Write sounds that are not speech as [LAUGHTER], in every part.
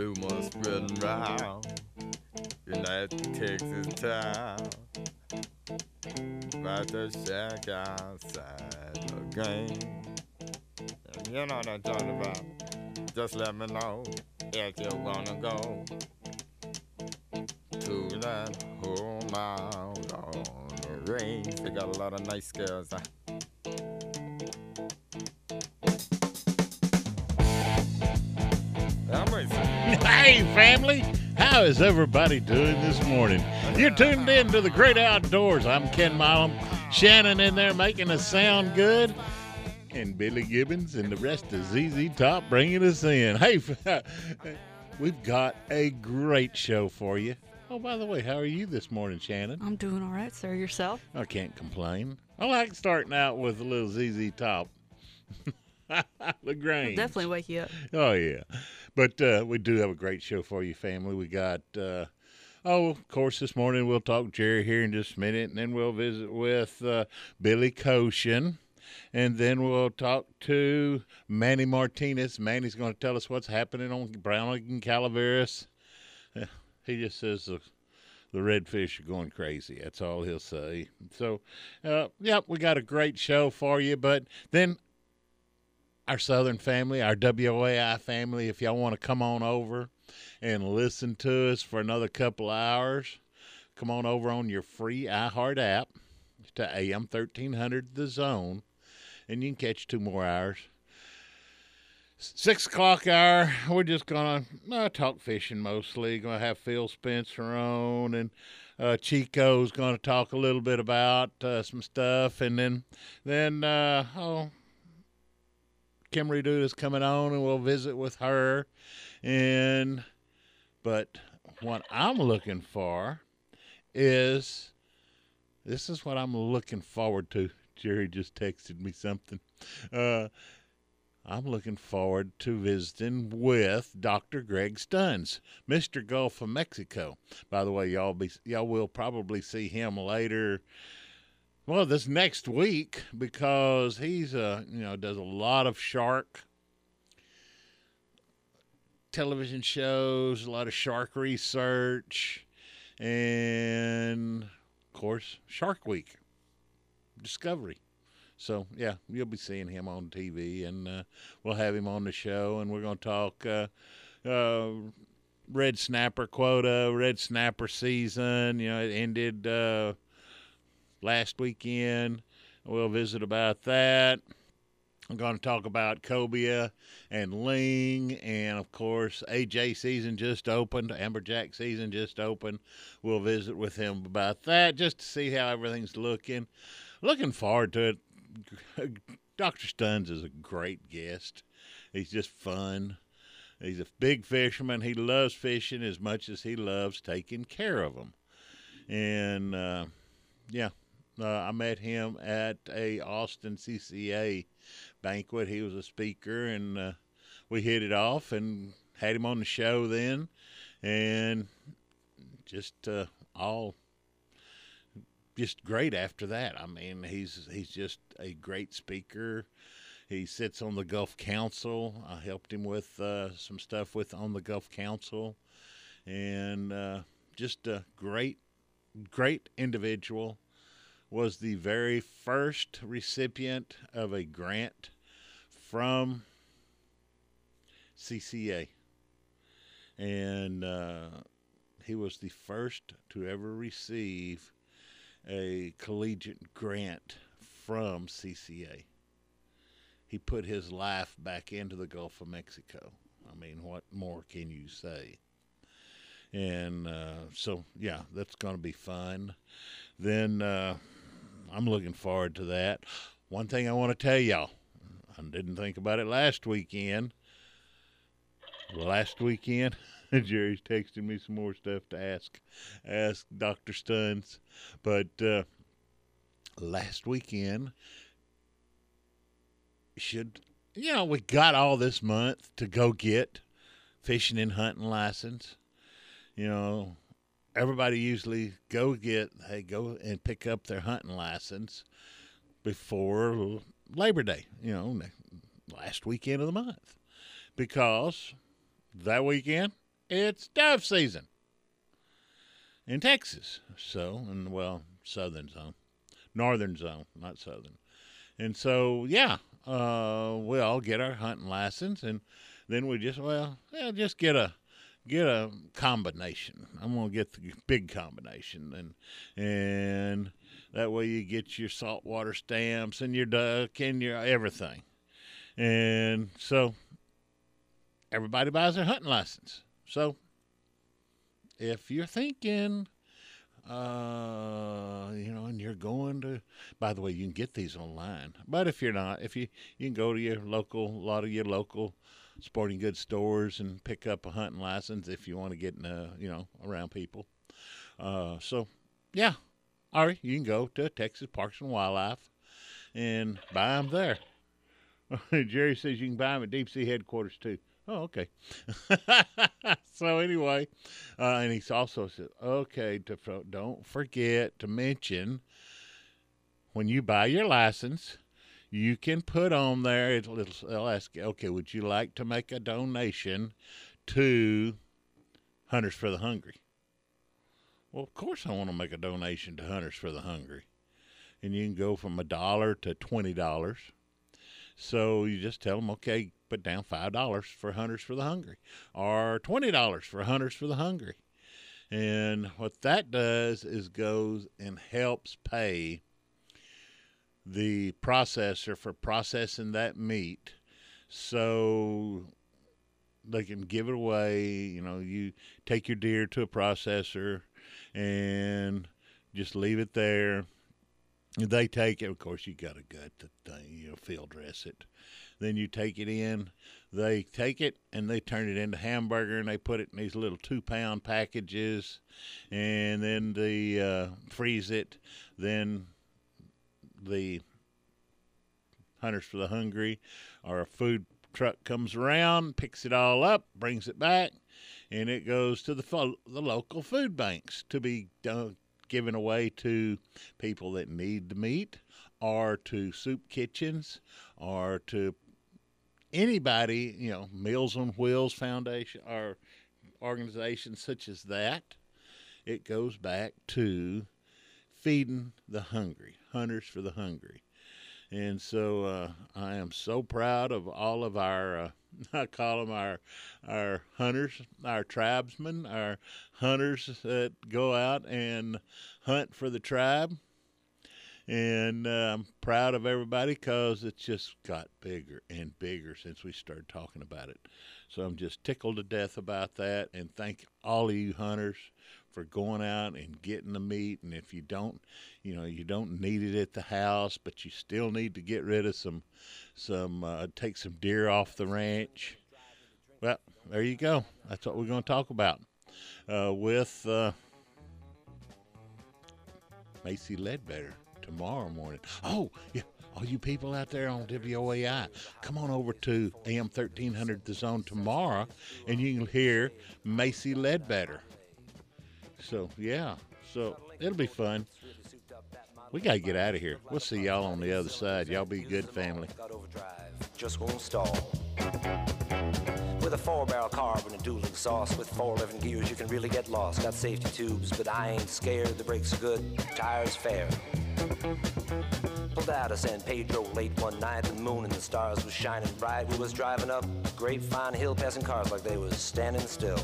rumors spreading round United Texas town about the shack outside. And you know what I'm talking about. Just let me know if you wanna go to that home out on the range. They got a lot of nice girls. Huh? Hey, family. How is everybody doing this morning? You're tuned in to the great outdoors. I'm Ken Milam. Shannon in there making us sound good. And Billy Gibbons and the rest of ZZ Top bringing us in. Hey, [LAUGHS] we've got a great show for you. Oh, by the way, how are you this morning, Shannon? I'm doing all right, sir. Yourself? I can't complain. I like starting out with a little ZZ Top. [LAUGHS] La Grange. Definitely wake you up. Oh yeah, but uh, we do have a great show for you, family. We got uh, oh, of course, this morning we'll talk Jerry here in just a minute, and then we'll visit with uh, Billy Koshin, and then we'll talk to Manny Martinez. Manny's going to tell us what's happening on Braunig and Calaveras. [LAUGHS] He just says the the redfish are going crazy. That's all he'll say. So, uh, yep, we got a great show for you. But then our Southern family, our WOAI family, if y'all want to come on over and listen to us for another couple hours, come on over on your free iHeart app to AM 1300 The Zone, and you can catch two more hours. Six o'clock hour, we're just going to uh, talk fishing mostly. Going to have Phil Spencer on, and uh, Chico's going to talk a little bit about uh, some stuff, and then then uh, oh, Kim Redo is coming on, and we'll visit with her. And but what I'm looking for is this is what I'm looking forward to. Jerry just texted me something. Uh, I'm looking forward to visiting with Dr. Greg Stunz, Mr. Gulf of Mexico. By the way, y'all be y'all will probably see him later. Well, this next week because he's uh you know does a lot of shark television shows, a lot of shark research, and of course Shark Week, Discovery. So yeah, you'll be seeing him on TV, and uh, we'll have him on the show, and we're going to talk uh, uh, red snapper quota, red snapper season. You know, it ended uh, last weekend. We'll visit about that. I'm going to talk about cobia and ling, and of course, AJ season just opened, amberjack season just opened. We'll visit with him about that just to see how everything's looking. Looking forward to it. [LAUGHS] Dr. Stunz is a great guest. He's just fun. He's a big fisherman. He loves fishing as much as he loves taking care of them. And uh, yeah, uh, I met him at a Austin CCA banquet. He was a speaker, and uh, we hit it off and had him on the show then, and just uh, all just great after that. I mean, he's he's just a great speaker. He sits on the Gulf Council. I helped him with uh, some stuff with on the Gulf Council, and uh, just a great, great individual. Was the very first recipient of a grant from CCA, and uh, he was the first to ever receive a collegiate grant from CCA. He put his life back into the Gulf of Mexico. I mean, what more can you say? And uh, so, yeah, that's going to be fun. Then uh, I'm looking forward to that. One thing I want to tell y'all I didn't think about it last weekend. Last weekend, [LAUGHS] Jerry's texting me some more stuff to ask ask Dr. Stunz. But uh, last weekend should you know, we got all this month to go get fishing and hunting license. You know, everybody usually go get they go and pick up their hunting license before Labor Day, you know, last weekend of the month. Because that weekend it's dove season in Texas. So, and well, southern zone, northern zone, not southern. And so, yeah, uh, we all get our hunting license, and then we just, well, yeah, just get a get a combination. I'm gonna get the big combination, and and that way you get your saltwater stamps and your duck and your everything. And so everybody buys their hunting license. So if you're thinking, uh, you know, and you're going to, by the way, you can get these online. But if you're not, if you you can go to your local, a lot of your local sporting goods stores and pick up a hunting license if you want to get in, uh, you know, around people. Uh, so yeah, or you can go to Texas Parks and Wildlife and buy them there. [LAUGHS] Jerry says you can buy them at Deep Sea headquarters too. Oh, okay. [LAUGHS] so anyway, uh, and he also said, okay, to, don't forget to mention when you buy your license, you can put on there. It'll, it'll ask, okay, would you like to make a donation to Hunters for the Hungry? Well, of course, I want to make a donation to Hunters for the Hungry, and you can go from a dollar to twenty dollars. So you just tell them, okay, put down five dollars for Hunters for the Hungry, or twenty dollars for Hunters for the Hungry, and what that does is goes and helps pay the processor for processing that meat, so they can give it away. You know, you take your deer to a processor and just leave it there. They take it. Of course, you got to gut the thing. You know, field dress it. Then you take it in. They take it and they turn it into hamburger and they put it in these little two pound packages, and then they uh, freeze it. Then the hunters for the hungry or a food truck comes around, picks it all up, brings it back, and it goes to the fo- the local food banks to be done, given away to people that need the meat, or to soup kitchens, or to anybody, you know, Meals on Wheels Foundation or organizations such as that. It goes back to feeding the hungry, hunters for the hungry. And so uh, I am so proud of all of our, uh, [LAUGHS] I call them our, our hunters, our tribesmen, our hunters that go out and hunt for the tribe. And uh, I'm proud of everybody because it's just got bigger and bigger since we started talking about it. So I'm just tickled to death about that. And thank all of you hunters for going out and getting the meat. And if you don't, you know, you don't need it at the house, but you still need to get rid of some, some, uh, take some deer off the ranch. Well, there you go. That's what we're going to talk about uh, with uh, Macy Ledbetter tomorrow morning. Oh, yeah. All you people out there on WOAI, come on over to AM 1300 The Zone tomorrow and you can hear Macy Ledbetter. So, yeah. So, it'll be fun. We got to get out of here. We'll see y'all on the other side. Y'all be good family. Just won't stall. With a four barrel carb and a dual exhaust with four eleven gears, you can really get lost. Got safety tubes, but I ain't scared. The brakes are good, tires fair. Pulled out of San Pedro late one night. The moon and the stars was shining bright. We was driving up Grapevine Hill, passing cars like they was standing still.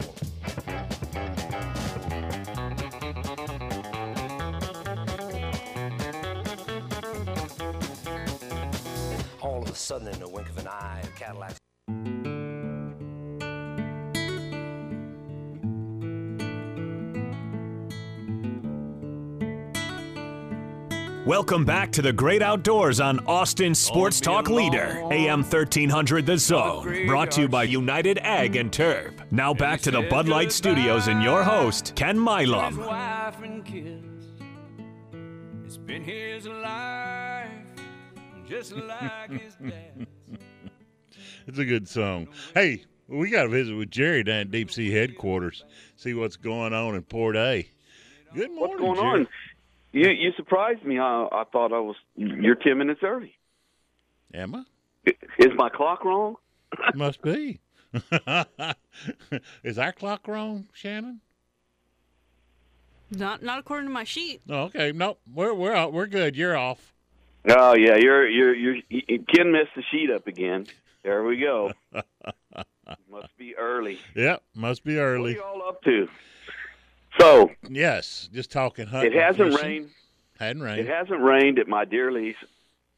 Of a sudden, in a wink of an eye, a Cadillac. Welcome back to the great outdoors on Austin Sports Talk Leader, AM 1300 The Zone, brought to you by United Ag and Turf. Now back to the Bud Light Studios and your host, Ken Milam. Just like his dad's. [LAUGHS] It's a good song. Hey, we got to visit with Jerry down at Deep Sea headquarters, see what's going on in Port A. Good morning, What's going Jerry. on? You you surprised me. I, I thought I was. You're ten minutes early. Am I? Is my clock wrong? Must be. [LAUGHS] Is our clock wrong, Shannon? Not not according to my sheet. Oh, okay. Nope. We're we're out. we're good. You're off. Oh yeah, you're you're you're you- Ken the sheet up again. There we go. [LAUGHS] Must be early. Yep. Must be What are early. you all up to? So Yes. Just talking. Hunting, it hasn't fishing. rained. Hadn't rained. It hasn't rained at my deer lease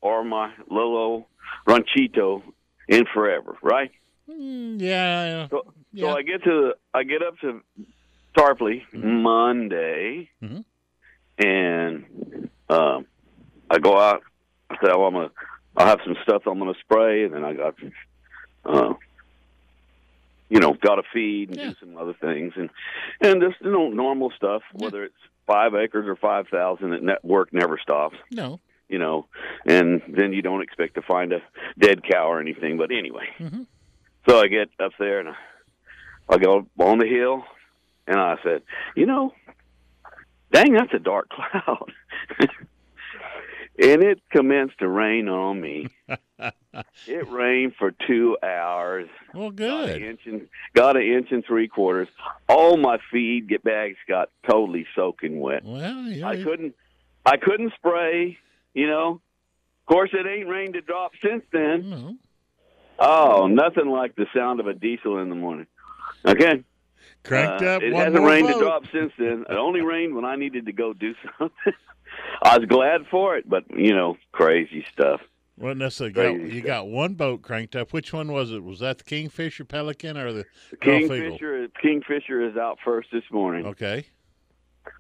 or my little old ranchito in forever, right? Mm, yeah. So, Yeah. so I get to I get up to Tarpley Monday, Mhm. and um, I go out. I say, "Oh, I'm gonna I'll have some stuff I'm gonna spray," and then I got, uh, you know, got to feed and Yeah. do some other things, and and just you know normal stuff. Yeah. Whether it's five acres or five thousand, that net work never stops No. you know, and then you don't expect to find a dead cow or anything. But anyway, Mhm. so I get up there and I, I go on the hill, and I said, you know, dang, that's a dark [LAUGHS] cloud. And it commenced to rain on me. [LAUGHS] it rained for two hours. Well, Got an good. inch and got an inch and three quarters. All my feed get bags got totally soaking wet. Well, yeah. I couldn't I couldn't spray, you know. Of course it ain't rained a drop since then. No. Oh, nothing like the sound of a diesel in the morning. Okay. Cranked Uh, up. It hasn't rained boat. a drop since then. It only rained when I needed to go do [LAUGHS] something. I was glad for it, but you know, crazy stuff. Well, necessarily got, you stuff. got one boat cranked up. Which one was it? Was that the Kingfisher Pelican or the Kingfisher Kingfisher is out first this morning. Okay.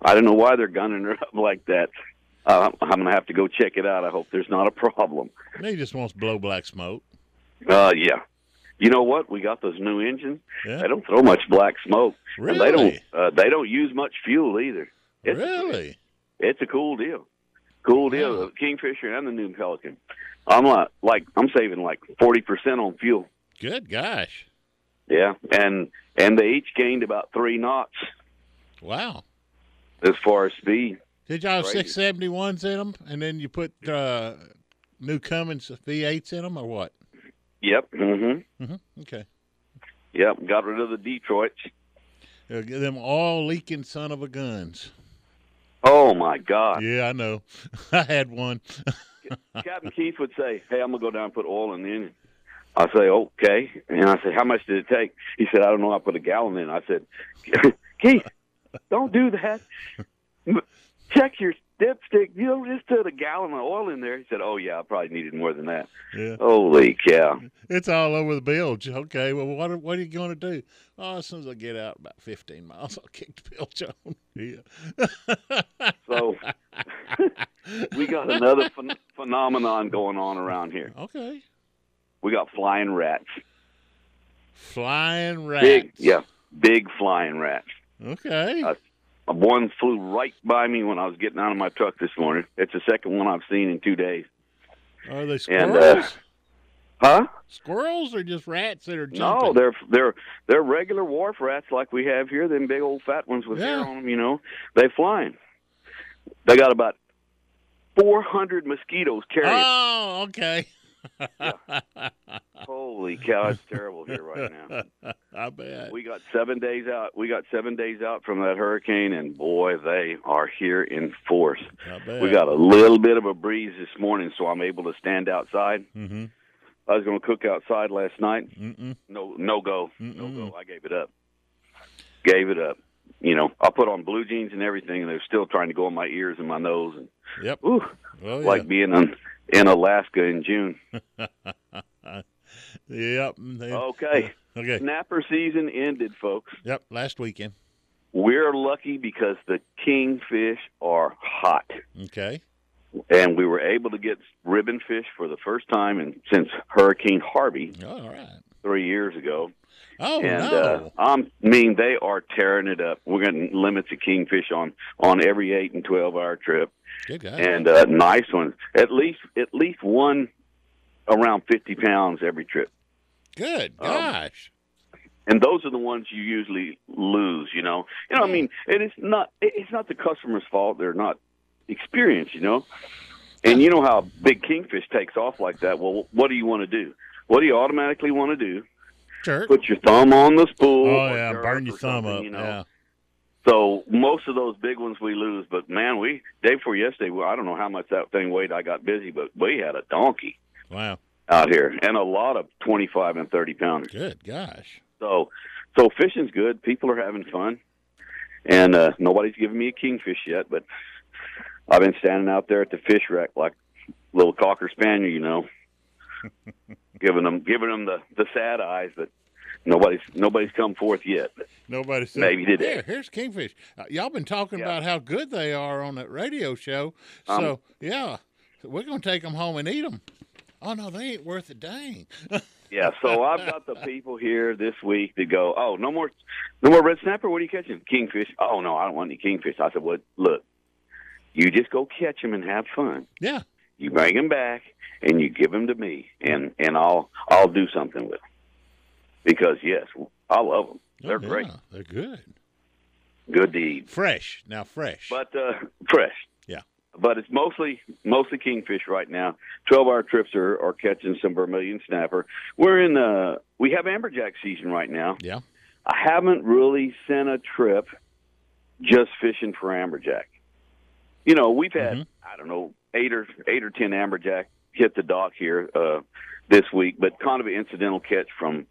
I don't know why they're gunning her up like that. Uh, I'm gonna have to go check it out. I hope there's not a problem. He just wants to blow black smoke. Uh, yeah. You know what? We got those new engines. Yeah. They don't throw much black smoke. And they don't. Uh, they don't use much fuel either. It's Really? It's a cool deal. Cool deal. The Kingfisher and the new Pelican. I'm like, like I'm saving like forty percent on fuel. Good gosh. Yeah, and and they each gained about three knots Wow. as far as speed. Did y'all have six seventy ones in them, and then you put uh, new Cummins V eights in them, or what? Yep. Mm-hmm. hmm Okay. Yep. Got rid of the Detroits. Uh, get them all leaking son of a guns. Oh my God. Yeah, I know. [LAUGHS] I had one. [LAUGHS] Captain Keith would say, "Hey, I'm gonna go down and put oil in the engine." I say, "Okay," and I said, "How much did it take?" He said, "I don't know. I put a gallon in." I said, [LAUGHS] "Keith, don't do that. Check your dipstick. You know, just put a gallon of oil in there." He said, "Oh yeah, I probably needed more than that." Yeah. Holy cow! It's all over the bilge. Okay, well, what are, what are you going to do? Oh, as soon as I get out about 15 miles, I'll kick the bilge on. [LAUGHS] Yeah. So [LAUGHS] we got another phen- phenomenon going on around here. Okay. We got flying rats. Flying rats. Big, yeah, big flying rats. Okay. One flew right by me when I was getting out of my truck this morning. It's the second one I've seen in two days. are they and, squirrels? uh, Huh? squirrels or just rats that are jumping? No, they're they're they're regular wharf rats like we have here. Them big old fat ones with hair on them. You know, they flying. They got about four hundred mosquitoes carrying. Oh, okay. Holy cow, it's terrible here right now. [LAUGHS] I bet. We got seven days out. We got seven days out from that hurricane, and boy, they are here in force. I bet. We got a little bit of a breeze this morning, so I'm able to stand outside. Mm-hmm. I was going to cook outside last night. Mm-mm. No, no go, no Mm-mm. go. I gave it up. Gave it up. You know, I put on blue jeans and everything, and they're still trying to go in my ears and my nose, and Yep. ooh, Oh, yeah. like being in, in Alaska in June. [LAUGHS] yep. They- Okay, Okay. snapper season ended, folks. Yep. Last weekend. We're lucky because the kingfish are hot. Okay. and we were able to get ribbon fish for the first time in, since Hurricane Harvey Oh, all right. three years ago. Oh and no. uh, I mean, they are tearing it up. We're getting limits of kingfish on on every eight and twelve hour trip, Good guy. and uh, nice ones. At least at least one around fifty pounds every trip. Good um, gosh. and those are the ones you usually lose. You know, you know. I mean, and it is not it's not the customer's fault. They're not experienced. You know, and you know how big kingfish takes off like that. Well, what do you want to do? What do you automatically want to do? Jerk. put your thumb on the spool. Oh yeah, burn your thumb up. You know? Yeah. So most of those big ones we lose, but man, we day before yesterday, I don't know how much that thing weighed. I got busy, but we had a donkey Wow. out here and a lot of twenty-five and thirty pounders. Good gosh. So, so fishing's good. People are having fun, and uh, nobody's giving me a kingfish yet. But I've been standing out there at the fish wreck like little cocker spaniel, you know, [LAUGHS] giving them giving them the the sad eyes. But nobody's nobody's come forth yet. Nobody said. Maybe today. Here, here's kingfish. Uh, y'all been talking Yeah. about how good they are on that radio show. So Um, yeah, we're gonna take them home and eat them. Oh no, they ain't worth a dang. [LAUGHS] Yeah, so I've got the people here this week that go, "Oh, no more, no more red snapper. What are you catching? Kingfish? Oh no, I don't want any kingfish." I said, "Well, look, you just go catch them and have fun. yeah. You bring them back and you give them to me, and and I'll I'll do something with them because yes, I love them. They're Oh, great, They're good. good to eat, Fresh. Now fresh. but uh, fresh. Yeah. But it's mostly mostly kingfish right now. Twelve hour trips are, are catching some vermilion snapper. We're in uh we have amberjack season right now. yeah. I haven't really sent a trip just fishing for amberjack. You know, we've had Mhm. I don't know eight or eight or ten amberjack hit the dock here uh, this week, but kind of an incidental catch from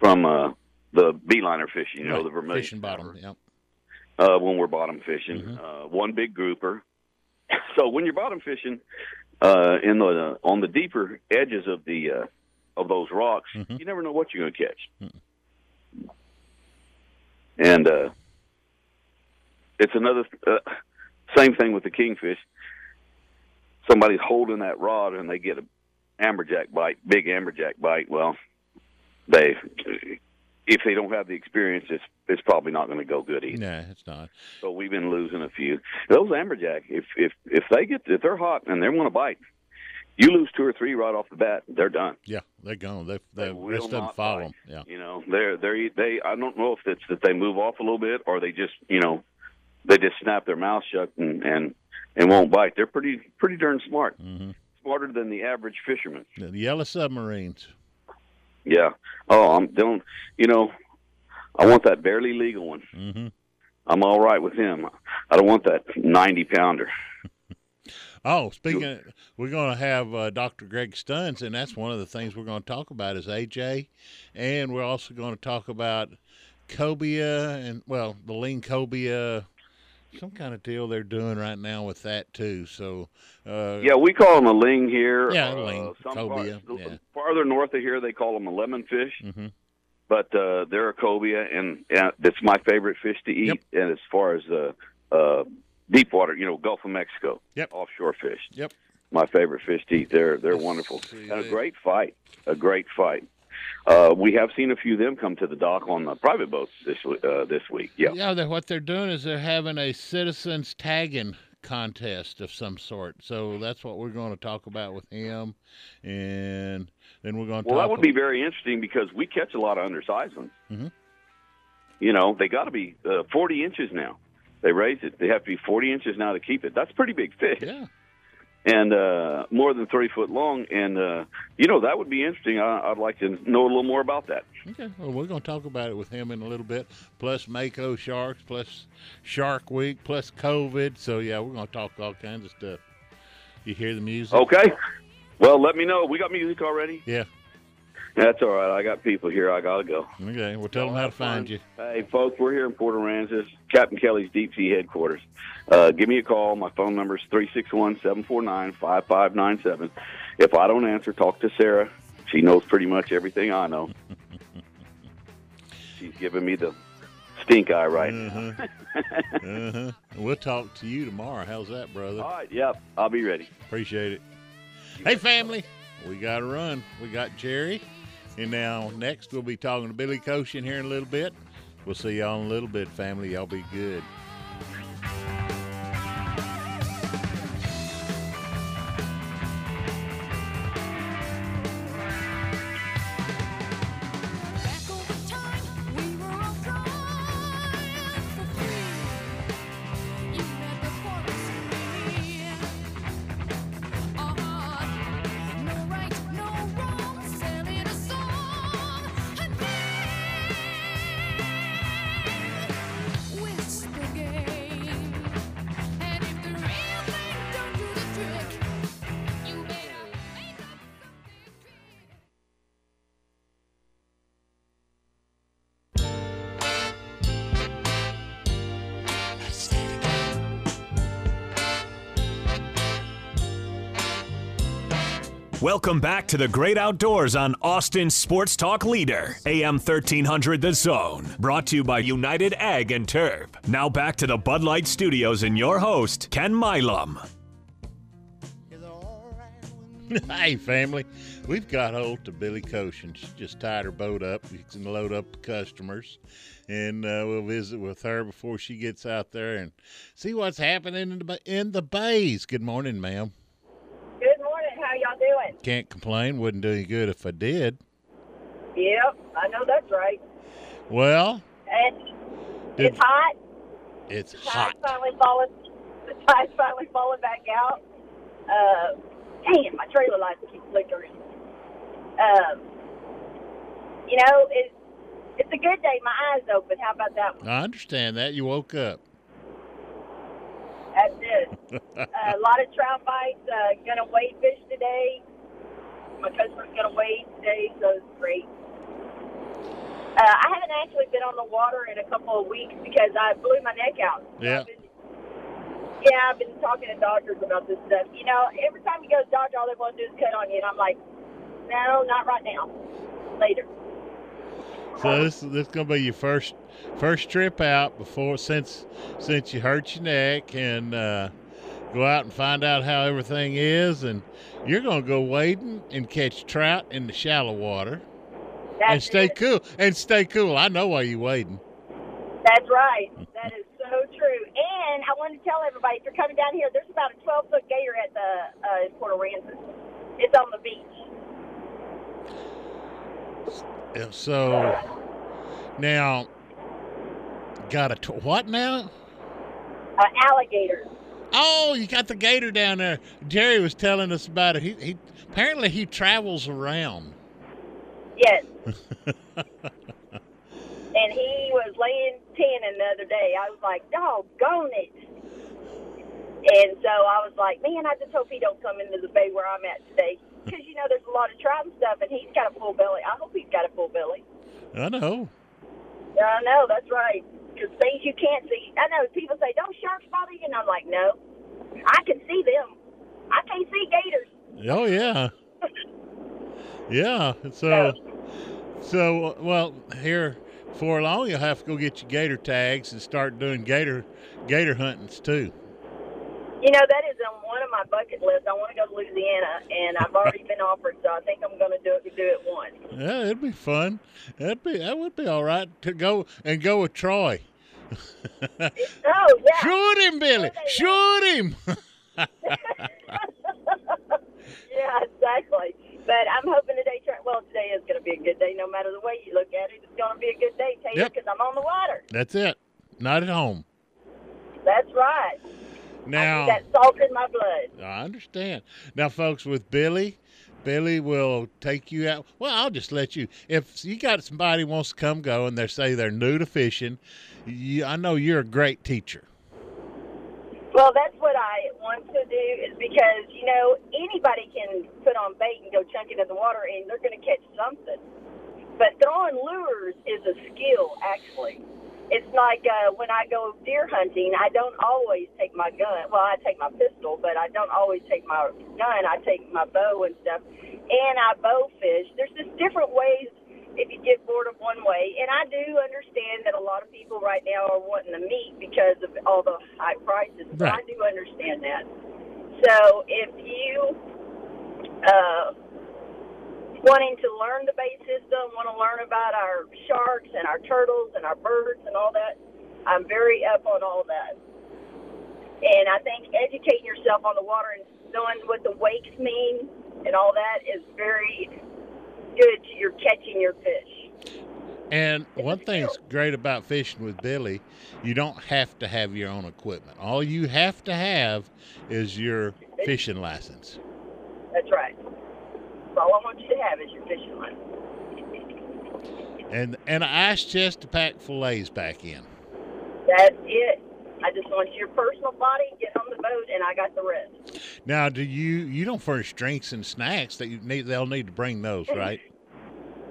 from uh, the beeliner fishing. You know, Right. the vermilion Fishing bottom. Yeah. uh, when we're bottom fishing. Mhm. Uh, one big grouper. [LAUGHS] So when you're bottom fishing uh, in the on the deeper edges of the uh, of those rocks, Mhm. you never know what you're going to catch. Mm. And uh, it's another uh, same thing with the kingfish. Somebody's holding that rod and they get a amberjack bite, big amberjack bite. Well, they if they don't have the experience, it's it's probably not going to go good either. Nah, it's not. So we've been losing a few. Those amberjack, if if if they get if they're hot and they want to bite, you lose two or three right off the bat. They're done. Yeah, they're gone. They, They the will not follow bite. them. Yeah. You know, they're they're they. I don't know if it's that they move off a little bit or they just you know they just snap their mouth shut and and and won't bite. They're pretty pretty darn smart. hmm Smarter than the average fisherman. The yellow submarines. Yeah. Oh, I'm don't. You know, I want that barely legal one. hmm I'm all right with him. I don't want that ninety pounder. [LAUGHS] Oh, speaking, of, we're going to have uh, Dr. Greg Stunz, and that's one of the things we're going to talk about is AJ, and we're also going to talk about cobia and well, the lean cobia, some kind of deal they're doing right now with that too. So, uh, Yeah, we call them a ling here. Yeah, uh, ling, Some cobia, parts- yeah. Farther north of here, they call them a lemon fish, hmm but uh, they're a cobia, and, and that's my favorite fish to eat. Yep. And as far as uh, uh, deep water, you know, Gulf of Mexico, Yep. offshore fish, Yep. my favorite fish to eat. They're they're Let's wonderful and a great fight. A great fight. Uh, we have seen a few of them come to the dock on the private boats this uh, this week. Yeah. Yeah, they're, what they're doing is they're having a citizens tagging contest of some sort. So that's what we're going to talk about with him, and then we're going to Well, that would be very interesting because we catch a lot of undersized ones. Mhm. You know, they got to be uh, 40 inches now. They raise it. They have to be 40 inches now to keep it. That's pretty big fish, Yeah, and uh, more than three foot long. And uh, you know, that would be interesting. I, I'd like to know a little more about that. Okay, well, we're going to talk about it with him in a little bit. Plus Mako Sharks, plus Shark Week, plus COVID. So yeah, we're going to talk all kinds of stuff. You hear the music? Okay. Well, let me know. We got music already. Yeah. That's all right. I got people here. I gotta go. Okay, we'll tell them how to find you. Hey, folks, we're here in Port Aransas, Captain Kelly's Deep Sea Headquarters. Uh, give me a call. My phone number is 361-749-5597. If I don't answer, talk to Sarah. She knows pretty much everything I know. She's giving me the stink eye right now. Uh-huh. [LAUGHS] uh-huh. We'll talk to you tomorrow. How's that, brother? All right, yep, I'll be ready. Appreciate it. Hey, family, we got to run. We got Jerry. And now, next, we'll be talking to Billy Koshin here in a little bit. We'll see y'all in a little bit, family. Y'all be good. To the great outdoors on Austin Sports Talk Leader, AM 1300 The Zone. Brought to you by United Ag and Turf. Now back to the Bud Light Studios and your host, Ken Milam. [LAUGHS] hey, family. We've got hold to Billy Koshin. She just tied her boat up. We can load up the customers, and uh, we'll visit with her before she gets out there and see what's happening in the, in the bays. Good morning, ma'am. Good morning. How y'all doing? Can't complain. Wouldn't do you good if I did. Yep, I know that's right. Well, And Did- it's hot. it's The hot. finally falling. The tide's finally falling back out. Uh, dang, my trailer lights keep flickering. Um, you know, it's it's a good day. My eyes open. How about that one? I understand that. You woke up. That's it. uh, a lot of trout bites. Uh, gonna wade fish today. My customer's gonna wade today, so it's great. Uh, I haven't actually been on the water in a couple of weeks because I blew my neck out. Yeah. I've been- yeah, I've been talking to doctors about this stuff. You know, every time you go to the doctor, all they want to do is cut on you, and I'm like, no, not right now. Later. So this this is gonna be your first first trip out before since since you hurt your neck and uh, go out and find out how everything is and you're gonna go wading and catch trout in the shallow water That's and stay it. cool and stay cool. I know why you're wading. That's right. That is so true. And I want to tell everybody, if you're coming down here, there's about a 12 foot gator at the uh, in Port Aransas. It's on the beach. So now got a t- what now? An alligator. Oh, you got the gator down there. Jerry was telling us about it. He, he apparently he travels around. Yes. [LAUGHS] and he was laying tanning the other day. I was like, doggone it. And so I was like, man, I just hope he don't come into the bay where I'm at today. Because, you know, there's a lot of trout and stuff, and he's got a full belly. I hope he's got a full belly. I know. I know, that's right. Because things you can't see. I know people say, don't sharks bother you? And I'm like, no. I can see them. I can't see gators. Oh yeah, yeah. So, so well here for long you'll have to go get your gator tags and start doing gator gator huntings too. You know, that is on one of my bucket lists. I want to go to Louisiana, and I've already been offered, so I think I'm going to do it. Do it once. Yeah, it'd be fun. That'd be that would be all right to go and go with Troy. [LAUGHS] Oh yeah. Shoot him, Billy! Shoot him! [LAUGHS] yeah, exactly. But I'm hoping today. Well, today is going to be a good day, no matter the way you look at it. It's going to be a good day, Taylor, Yep. because I'm on the water. That's it. Not at home. That's right. Now that salt in my blood. I understand. Now, folks, with Billy, Billy will take you out. Well, I'll just let you. If you got somebody who wants to come go and they say they're new to fishing, you, I know you're a great teacher. Well, that's what I want to do is because, you know, anybody can put on bait and go chunk it in the water and they're going to catch something. But throwing lures is a skill, actually. It's like uh, when I go deer hunting, I don't always take my gun. Well, I take my pistol, but I don't always take my gun. I take my bow and stuff. And I bow fish. There's just different ways if you get bored of one way. And I do understand that a lot of people right now are wanting the meat because of all the high prices. So I do understand that. So if you uh, wanting to learn the bait system, want to learn about our sharks and our turtles and our birds and all that, I'm very up on all that. And I think educating yourself on the water and knowing what the wakes mean and all that is very good to your catching your fish. And one thing that's great about fishing with Billy, you don't have to have your own equipment. All you have to have is your fishing license. That's right. All I want you to have is your fishing line. And and an ice chest to pack fillets back in. That's it. I just want your personal body, get on the boat, and I got the rest. Now, do you you don't furnish drinks and snacks that you need? They'll need to bring those, [LAUGHS] right?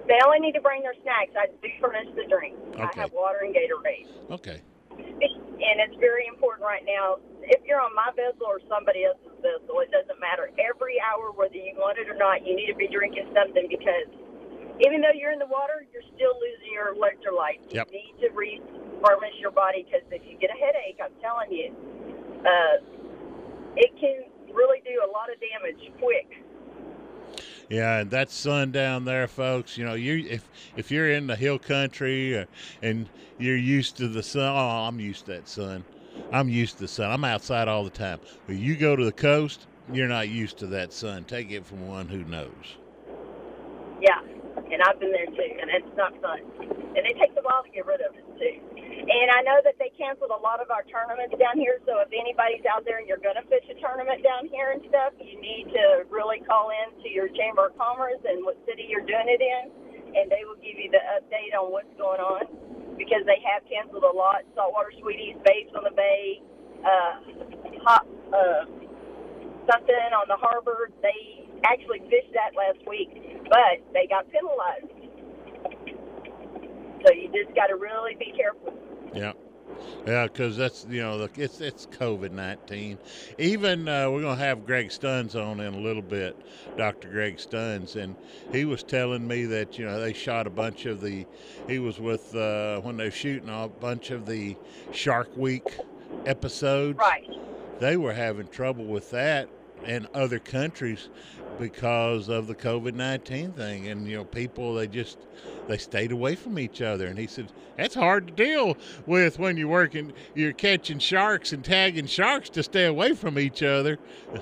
They only need to bring their snacks. I do furnish the drinks. I have water and Gatorade. Okay. And it's very important right now. If you're on my vessel or somebody else's vessel, it doesn't matter. Every hour, whether you want it or not, you need to be drinking something because even though you're in the water, you're still losing your electrolytes. Yep. You need to refurnish your body because if you get a headache, I'm telling you, uh, it can really do a lot of damage quick. Yeah, and that sun down there, folks. You know, you if if you're in the hill country uh, and you're used to the sun, oh, I'm used to that sun. I'm used to the sun. I'm outside all the time. But you go to the coast, you're not used to that sun. Take it from one who knows. Yeah, and I've been there too, and it's not fun. And it takes a while to get rid of it too. And I know that they canceled a lot of our tournaments down here, so if anybody's out there and you're going to fish a tournament down here and stuff, you need to really call in to your Chamber of Commerce and what city you're doing it in, and they will give you the update on what's going on because they have canceled a lot. Saltwater Sweeties, Babes on the Bay, uh, hot, uh, something on the harbor. They actually fished that last week, but they got penalized. So you just got to really be careful. Yeah. Yeah, because that's you know the- it's it's COVID nineteen. Even uh, we're gonna have Greg Stunz on in a little bit, Doctor Greg Stunz, and he was telling me that you know they shot a bunch of the. He was with uh, when they were shooting a bunch of the Shark Week episodes. Right. They were having trouble with that in other countries because of the COVID nineteen thing, and you know people they just they stayed away from each other. And he said that's hard to deal with when you're working, you're catching sharks and tagging sharks to stay away from each other. [LAUGHS]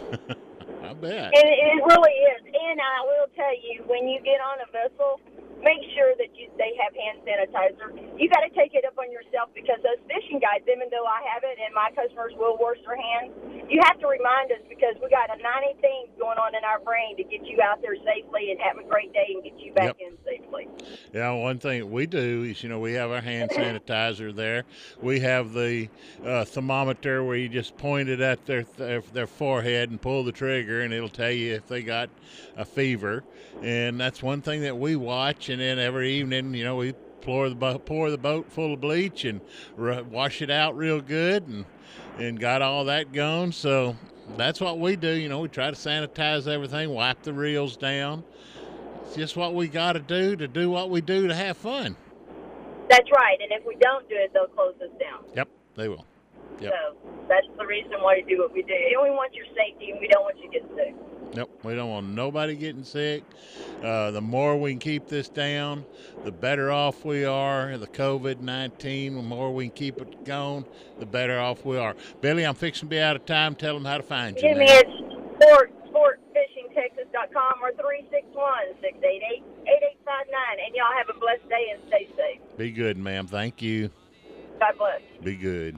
I bet. And it really is. And I will tell you, when you get on a vessel, make sure that you they have hand sanitizer. You got to take it up on yourself because those fishing guides, even though I have it and my customers will wash their hands, you have to remind us because we got a 90 things going on in our brain to get you out there safely and have a great day and get you back Yep. in safely. Yeah, one thing we do is, you know, we have our hand sanitizer there. We have the uh, thermometer where you just point it at their, their their forehead and pull the trigger, and it'll tell you if they got a fever. And that's one thing that we watch. And then every evening, you know, we pour the bo- pour the boat full of bleach and r- wash it out real good, and and got all that going. So that's what we do. You know, we try to sanitize everything, wipe the reels down. It's just what we got to do to do what we do to have fun. That's right. And if we don't do it, they'll close us down. Yep, they will. Yep. So that's the reason why we do what we do. And we want your safety, and we don't want you to get sick. Nope, we don't want nobody getting sick. Uh, the more we can keep this down, the better off we are. The COVID 19, the more we can keep it going, the better off we are. Billy, I'm fixing to be out of time. Tell them how to find you. Give me at sport, sportfishingtexas.com or 361-688-8859. And y'all have a blessed day and stay safe. Be good, ma'am. Thank you. God bless. Be good.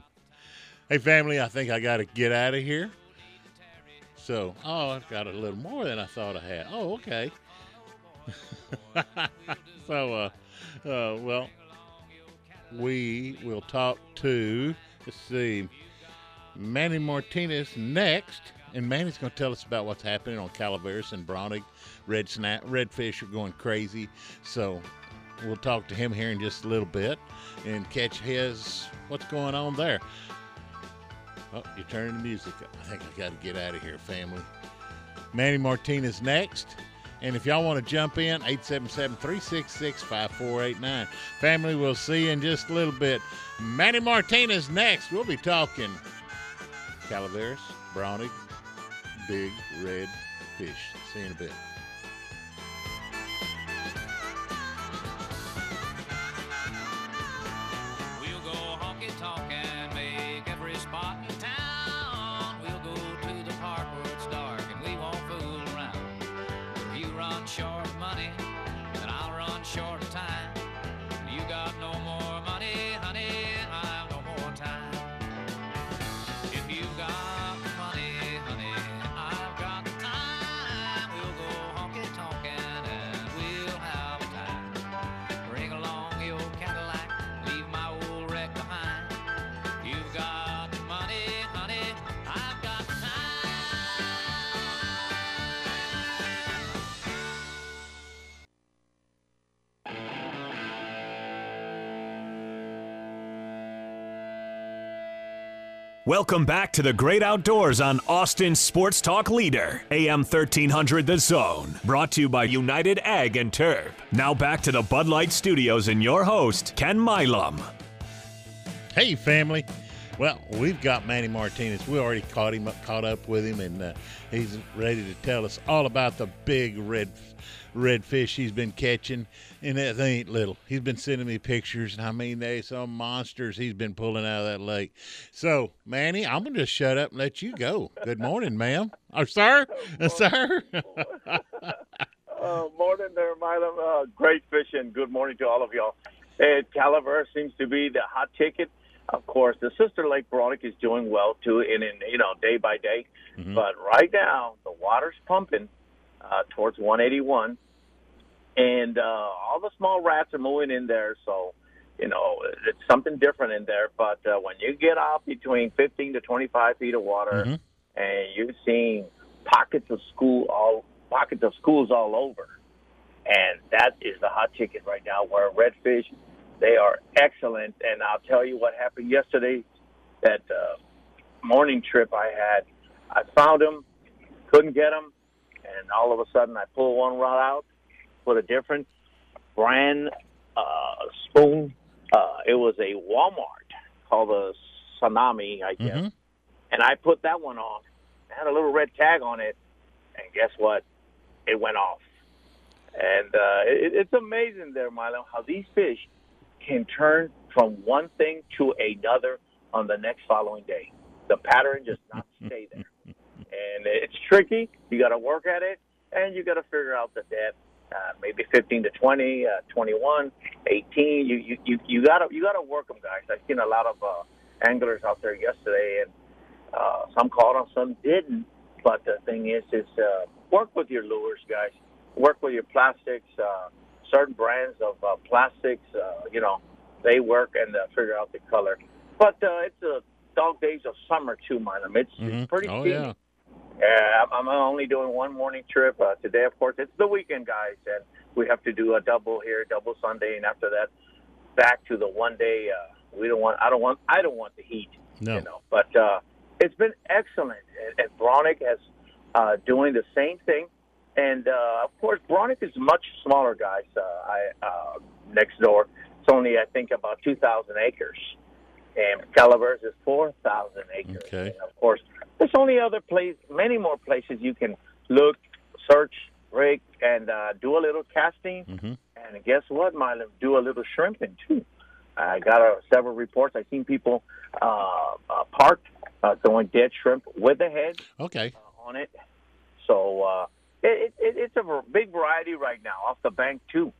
Hey, family, I think I got to get out of here. So, oh, I've got a little more than I thought I had. Oh, okay. [LAUGHS] so, uh, uh, well, we will talk to, let's see, Manny Martinez next. And Manny's going to tell us about what's happening on Calaveras and Braunig. Red snap, redfish are going crazy. So, we'll talk to him here in just a little bit and catch his what's going on there. Oh, you're turning the music up. I think I got to get out of here, family. Manny Martinez next. And if y'all want to jump in, 877 366 5489. Family, we'll see you in just a little bit. Manny Martinez next. We'll be talking Calaveras, Braunig, big red fish. See you in a bit. Welcome back to the great outdoors on Austin Sports Talk Leader, AM 1300 The Zone. Brought to you by United Ag and Turf. Now back to the Bud Light Studios and your host, Ken Milam. Hey, family. Well, we've got Manny Martinez. We already caught him, up, caught up with him, and uh, he's ready to tell us all about the big red, red fish he's been catching. And that they ain't little. He's been sending me pictures, and I mean, they some monsters he's been pulling out of that lake. So, Manny, I'm gonna just shut up and let you go. Good morning, ma'am. Oh, sir, Uh, sir. Uh, morning there, Milo. Uh, great fishing. Good morning to all of y'all. And Calaveras seems to be the hot ticket. Of course, the sister Lake Braunig is doing well too, in, in you know day by day. But right now, the water's pumping uh, towards 181, and uh, all the small rats are moving in there. So, you know, it's something different in there. But uh, when you get out between 15 to 25 feet of water, Mhm. and you're seeing pockets of school all pockets of schools all over, and that is the hot ticket right now. Where redfish, they are excellent. And I'll tell you what happened yesterday. That uh, morning trip I had, I found them, couldn't get them, and all of a sudden I pull one rod out, put a different brand uh, spoon. Uh, it was a Walmart called the Tsunami, I guess, Mhm. and I put that one on. It had a little red tag on it, and guess what? It went off. And uh, it, it's amazing there, Milo, how these fish can turn from one thing to another on the next following day. The pattern just not [LAUGHS] stay there, and it's tricky. You got to work at it, and you got to figure out the depth. Uh, maybe 15 to 20, uh, 21, 18. You you you you gotta you gotta work them, guys. I've seen a lot of uh, anglers out there yesterday, and uh, some caught them, some didn't. But the thing is, is uh, work with your lures, guys. Work with your plastics. Uh, certain brands of uh, plastics, uh, you know, they work and uh, figure out the color. But uh, it's a dog days of summer too, Milam. It's, Mhm. it's pretty Oh yeah. Yeah, I'm I'm only doing one morning trip uh, today. Of course, it's the weekend, guys, and we have to do a double here, double Sunday, and after that, back to the one day. Uh, we don't want. I don't want. I don't want the heat. No. You know, but uh, it's been excellent, and, and Braunig has uh, doing the same thing. And uh, of course, Braunig is much smaller, guys. Uh, I uh, next door. It's only I think about two thousand acres, and Calaveras is four thousand acres. Okay. And of course, there's only other place, many more places you can look, search, rig, and uh, do a little casting. Mhm. And guess what, Milo? Do a little shrimping too. I got uh, several reports. I've seen people uh, uh, parked uh, throwing dead shrimp with the head Okay. on it. So uh, it, it, it's a big variety right now. Off the bank too.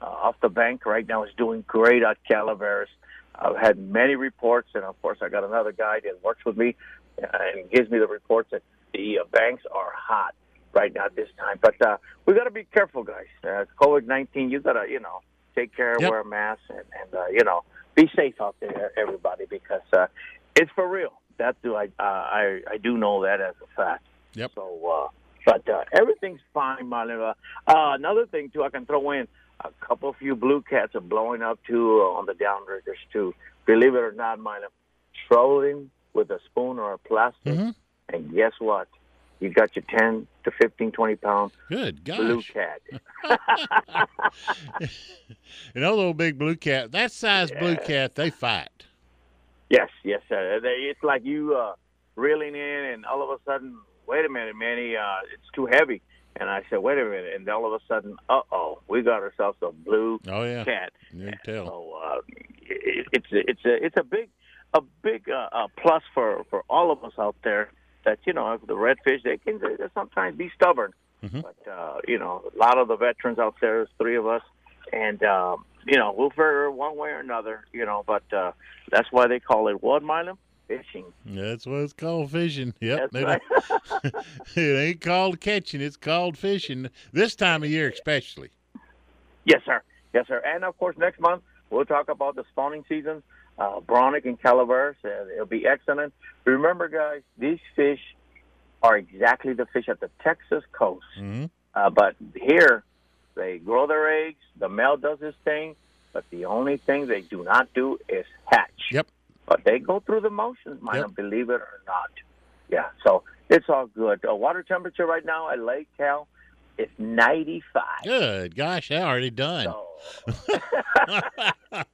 Uh, off the bank right now is doing great at Calaveras. I've had many reports, and of course I got another guy that works with me uh, and gives me the reports that the uh, banks are hot right now at this time. But uh, we got to be careful, guys. Uh, COVID nineteen, you got to you know take care, Yep. wear a mask, and, and uh, you know be safe out there, everybody, because uh, it's for real. That do I uh, I I do know that as a fact. Yep. So, uh, but uh, everything's fine, Marlon. Uh, uh, another thing too, I can throw in a couple of few blue cats are blowing up too uh, on the downriggers too. Believe it or not, Marlon, trolling with a spoon or a plastic, Mhm. and guess what? You got your ten to 15, 20 pound Good gosh. blue cat. [LAUGHS] [LAUGHS] You know, little big blue cat. That size blue cat, they fight. Yes, yes, sir. They- It's like you uh, reeling in, and all of a sudden, wait a minute, Manny, uh, it's too heavy. And I said, wait a minute, and all of a sudden, uh oh, we got ourselves a blue Oh yeah. cat. You can tell. So uh, it, it's a, it's a it's a big a big uh, uh, plus for for all of us out there. That you know the redfish they can they sometimes be stubborn, Mhm. but uh, you know a lot of the veterans out there, there's three of us, and um, you know we'll figure one way or another. You know, but uh, that's why they call it what, Milam? Fishing. That's what it's called fishing. Yep. Right. [LAUGHS] it ain't called catching, it's called fishing. This time of year especially. Yes, sir. Yes, sir. And of course, next month we'll talk about the spawning season, uh, Braunig and Calaveras. Uh, it'll be excellent. Remember, guys, these fish are exactly the fish at the Texas coast. hmm Uh, but here, they grow their eggs. The male does his thing, but the only thing they do not do is hatch. Yep. But they go through the motions, man. Yep. Believe it or not. Yeah, so it's all good. Uh, water temperature right now at Lake Cal is 95. Good. Gosh, I already done. So, [LAUGHS] [LAUGHS]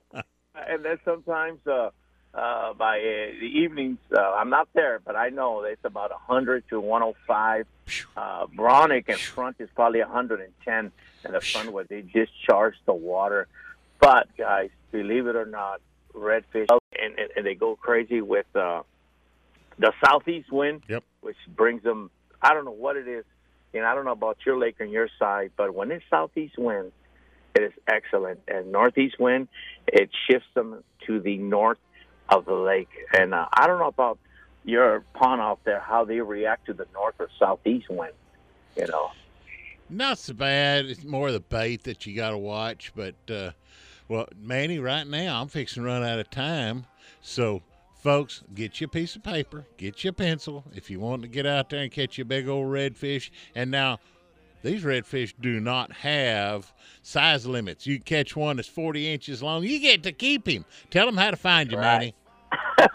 and then sometimes uh, uh, by uh, the evenings, uh, I'm not there, but I know it's about 100 to 105. Uh, Braunig in front is probably 110 in the front where they discharge the water. But guys, believe it or not, redfish and, and, and they go crazy with uh, the southeast wind, Yep. which brings them. I don't know what it is, and I don't know about your lake on your side, but when it's southeast wind, it is excellent. And northeast wind, it shifts them to the north of the lake. And uh, I don't know about your pond out there, how they react to the north or southeast wind. You know, Not so bad. It's more the bait that you got to watch. But, uh, well, Manny, right now I'm fixing to run out of time. So, folks, get you a piece of paper, get you a pencil if you want to get out there and catch you a big old redfish. And now, these redfish do not have size limits. You catch one that's 40 inches long, you get to keep him. Tell them how to find you, Right. Manny.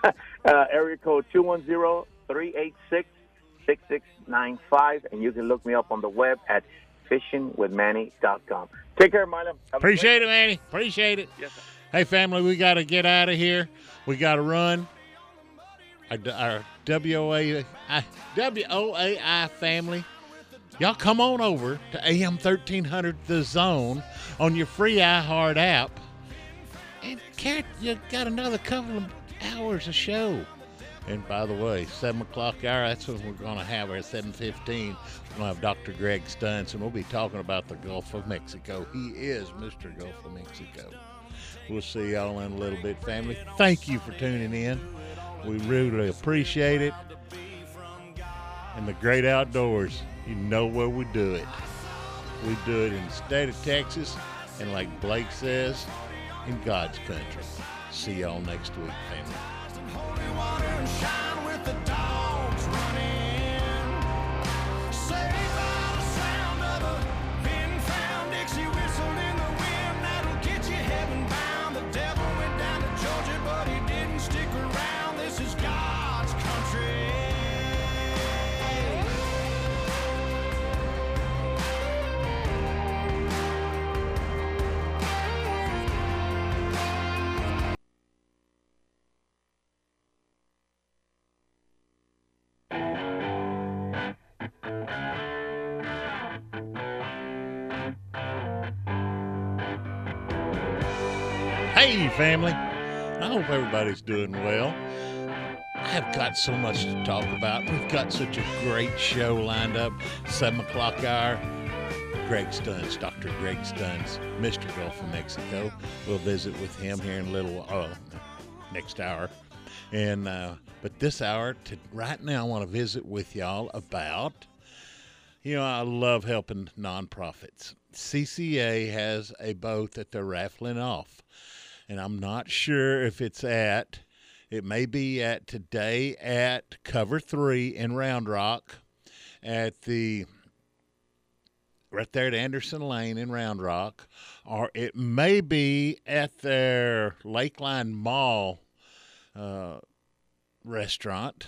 [LAUGHS] uh, area code 210-386-6695, and you can look me up on the web at fishingwithmanny.com. Take care, a Appreciate it, Manny. Appreciate it. Yes, sir. Hey, family, we got to get out of here. We got to run. Our, our WOA, WOAI family, y'all come on over to AM 1300 The Zone on your free iHeart app. And Cat, you got another couple of hours of show. And by the way, seven o'clock hour, that's what we're going to have. Our seven fifteen, we're going to have Dr. Greg Stunz, and we'll be talking about the Gulf of Mexico. He is Mr. Gulf of Mexico. We'll see y'all in a little bit, family. Thank you for tuning in. We really appreciate it. And the great outdoors, you know where we do it. We do it in the state of Texas, and like Blake says, in God's country. See y'all next week, family. Holy family. I hope everybody's doing well. I have got so much to talk about. We've got such a great show lined up. Seven o'clock hour. Greg Stunz, Dr. Greg Stunz, Mr. Gulf of Mexico. We'll visit with him here in a little uh, next hour. And uh, but this hour, to, right now, I want to visit with y'all about you know, I love helping nonprofits. CCA has a boat that they're raffling off, and I'm not sure if it's at, it may be at today at Cover 3 in Round Rock at the, right there at Anderson Lane in Round Rock, or it may be at their Lakeline Mall uh, restaurant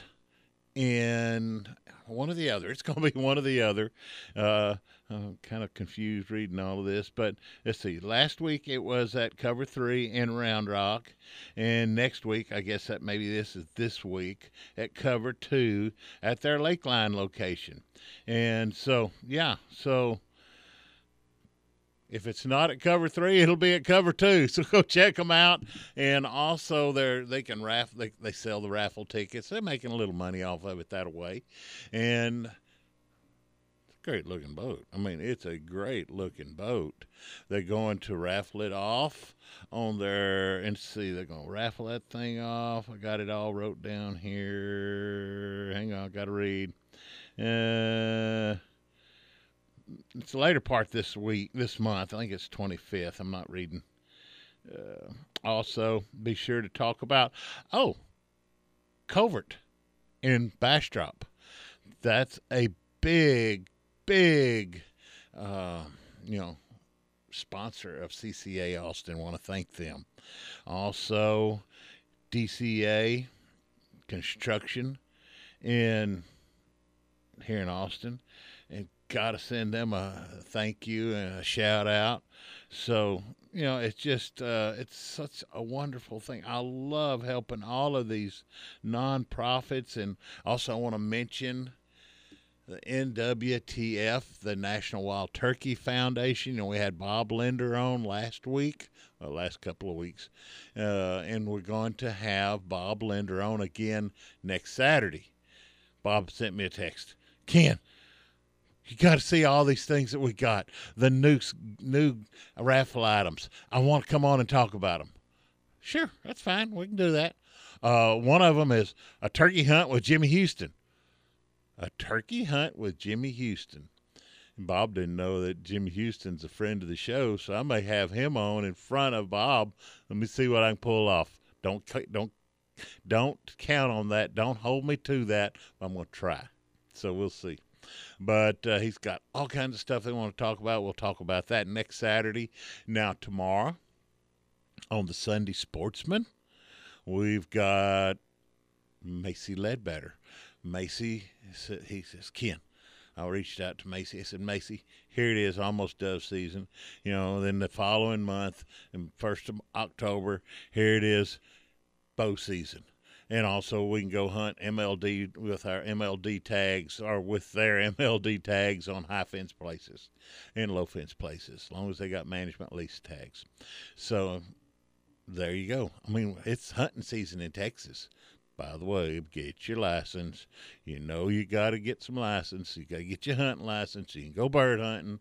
in one or the other. It's going to be one or the other. Uh, I'm kind of confused reading all of this, but let's see. Last week it was at Cover Three in Round Rock, and next week I guess that maybe this is this week at Cover Two at their Lakeline location. And so yeah, so if it's not at cover three, it'll be at cover two. [LAUGHS] So go check them out. And also, they're they can raffle. They, they sell the raffle tickets. They're making a little money off of it that way. And great looking boat. I mean, it's a great looking boat. They're going to raffle it off on their and see. They're going to raffle that thing off. I got it all wrote down here. Hang on, got to read. Uh it's the later part this week, this month. I think it's 25th. I'm not reading. Uh, also, be sure to talk about oh, Covert in Bastrop. That's a big, big, uh, you know, sponsor of CCA Austin. Want to thank them. Also, DCA Construction in here in Austin, and got to send them a thank you and a shout out. So you know, it's just uh, it's such a wonderful thing. I love helping all of these nonprofits, and also I want to mention the NWTF, the National Wild Turkey Foundation. and we had Bob Linder on last week, well, last couple of weeks, uh, and we're going to have Bob Linder on again next Saturday. Bob sent me a text. Ken, you got to see all these things that we got. The new new raffle items. I want to come on and talk about them. Sure, that's fine. We can do that. Uh, one of them is a turkey hunt with Jimmy Houston. A turkey hunt with Jimmy Houston. And Bob didn't know that Jimmy Houston's a friend of the show, so I may have him on in front of Bob. Let me see what I can pull off. Don't don't don't count on that. Don't hold me to that. I'm going to try. So we'll see. But uh, he's got all kinds of stuff they want to talk about. We'll talk about that next Saturday. Now tomorrow on the Sunday Sportsman, we've got Macy Ledbetter. Macy, he says, Ken, I reached out to Macy. I said, Macy, here it is, almost dove season. You know, then the following month, and first of October, here it is, bow season. And also, we can go hunt MLD with our MLD tags or with their [LAUGHS] MLD tags on high fence places and low fence places, as long as they got management lease tags. So, there you go. I mean, it's hunting season in Texas. By the way, get your license. You know you got to get some license. You got to get your hunting license. You can go bird hunting.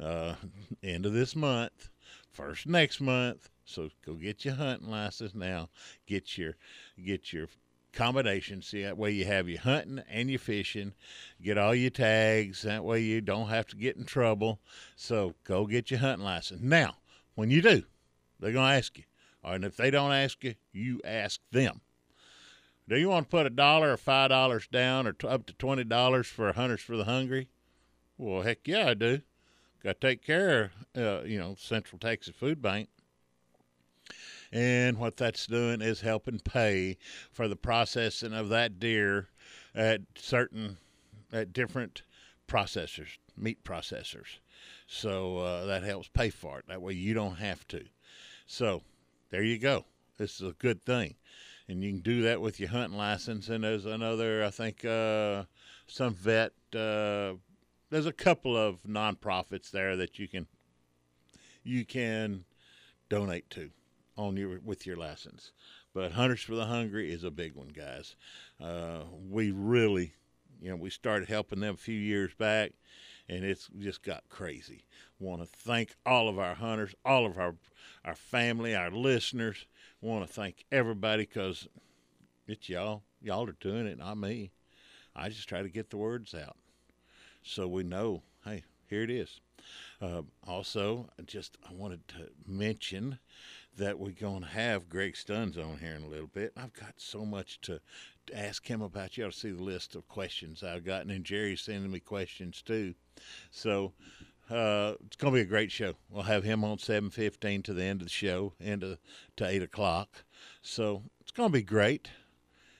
Uh, [LAUGHS] end of this month, first next month. So go get your hunting license now. Get your get your combination. See that way you have your hunting and your fishing. Get all your tags. That way you don't have to get in trouble. So go get your hunting license now. When you do, they're gonna ask you. And if they don't ask you, you ask them. Do you want to put a dollar or five dollars down or t- up to twenty dollars for Hunters for the Hungry? Well, heck yeah, I do. Got to take care of, uh, you know, Central Texas Food Bank. And what that's doing is helping pay for the processing of that deer at certain, at different processors, meat processors. So uh, that helps pay for it. That way you don't have to. So there you go. This is a good thing. And you can do that with your hunting license. And there's another, I think, uh, some vet, uh, there's a couple of nonprofits there that you can you can donate to on your with your license. But Hunters for the Hungry is a big one, guys. Uh, we really, you know, we started helping them a few years back, and it's just got crazy. Want to thank all of our hunters, all of our our family, our listeners. Want to thank everybody because it's y'all. Y'all are doing it, not me. I just try to get the words out so we know. Hey, here it is. Uh, also, just I wanted to mention that we're going to have Greg Stunz on here in a little bit. I've got so much to, to ask him about. You ought to see the list of questions I've gotten, and Jerry's sending me questions too. So uh, it's going to be a great show. We'll have him on seven fifteen to the end of the show, of, to eight o'clock. So it's going to be great.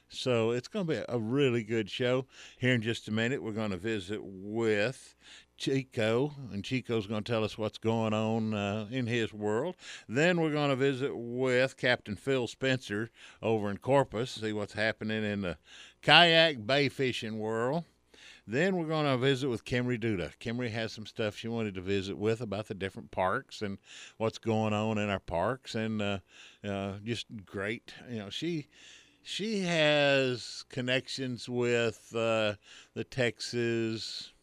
So it's going to be a really good show. Here in just a minute, we're going to visit with Chico, and Chico's going to tell us what's going on uh, in his world. Then we're going to visit with Captain Phil Spencer over in Corpus, see what's happening in the kayak bay fishing world. Then we're going to visit with Kimry Duda. Kimry has some stuff she wanted to visit with about the different parks and what's going on in our parks, and uh, uh, just great. You know, she she has connections with uh, the Texas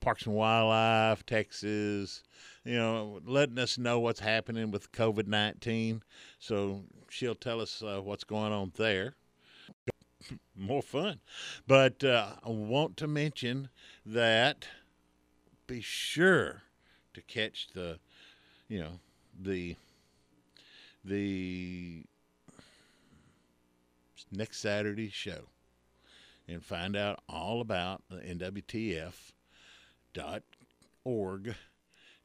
Parks and Wildlife, Texas, you know, letting us know what's happening with COVID 19. So she'll tell us uh, what's going on there. [LAUGHS] More fun. But uh, I want to mention that be sure to catch the, you know, the, the next Saturday show and find out all about the NWTF dot org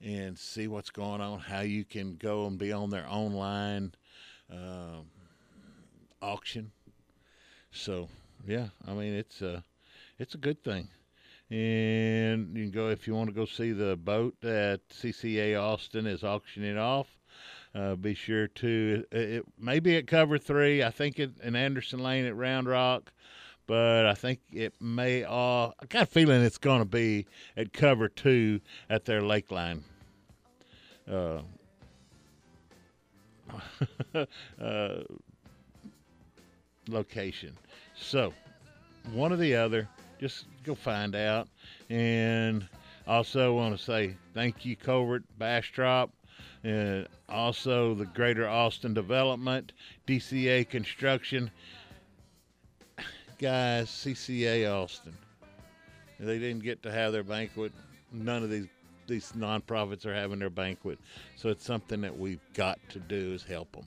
and see what's going on, how you can go and be on their online um, auction. So yeah, I mean it's a it's a good thing. And you can go if you want to go see the boat that CCA Austin is auctioning off. Uh, be sure to it, it maybe at cover three. I think it in Anderson Lane at Round Rock, but I think it may. Uh, I got a feeling it's going to be at cover two at their Lakeline. Uh, [LAUGHS] uh, location. So, one or the other, just go find out. And also want to say thank you, Covert Bastrop, and also the Greater Austin Development, DCA Construction. Guys, CCA Austin. They didn't get to have their banquet. None of these these nonprofits are having their banquet. So it's something that we've got to do is help them.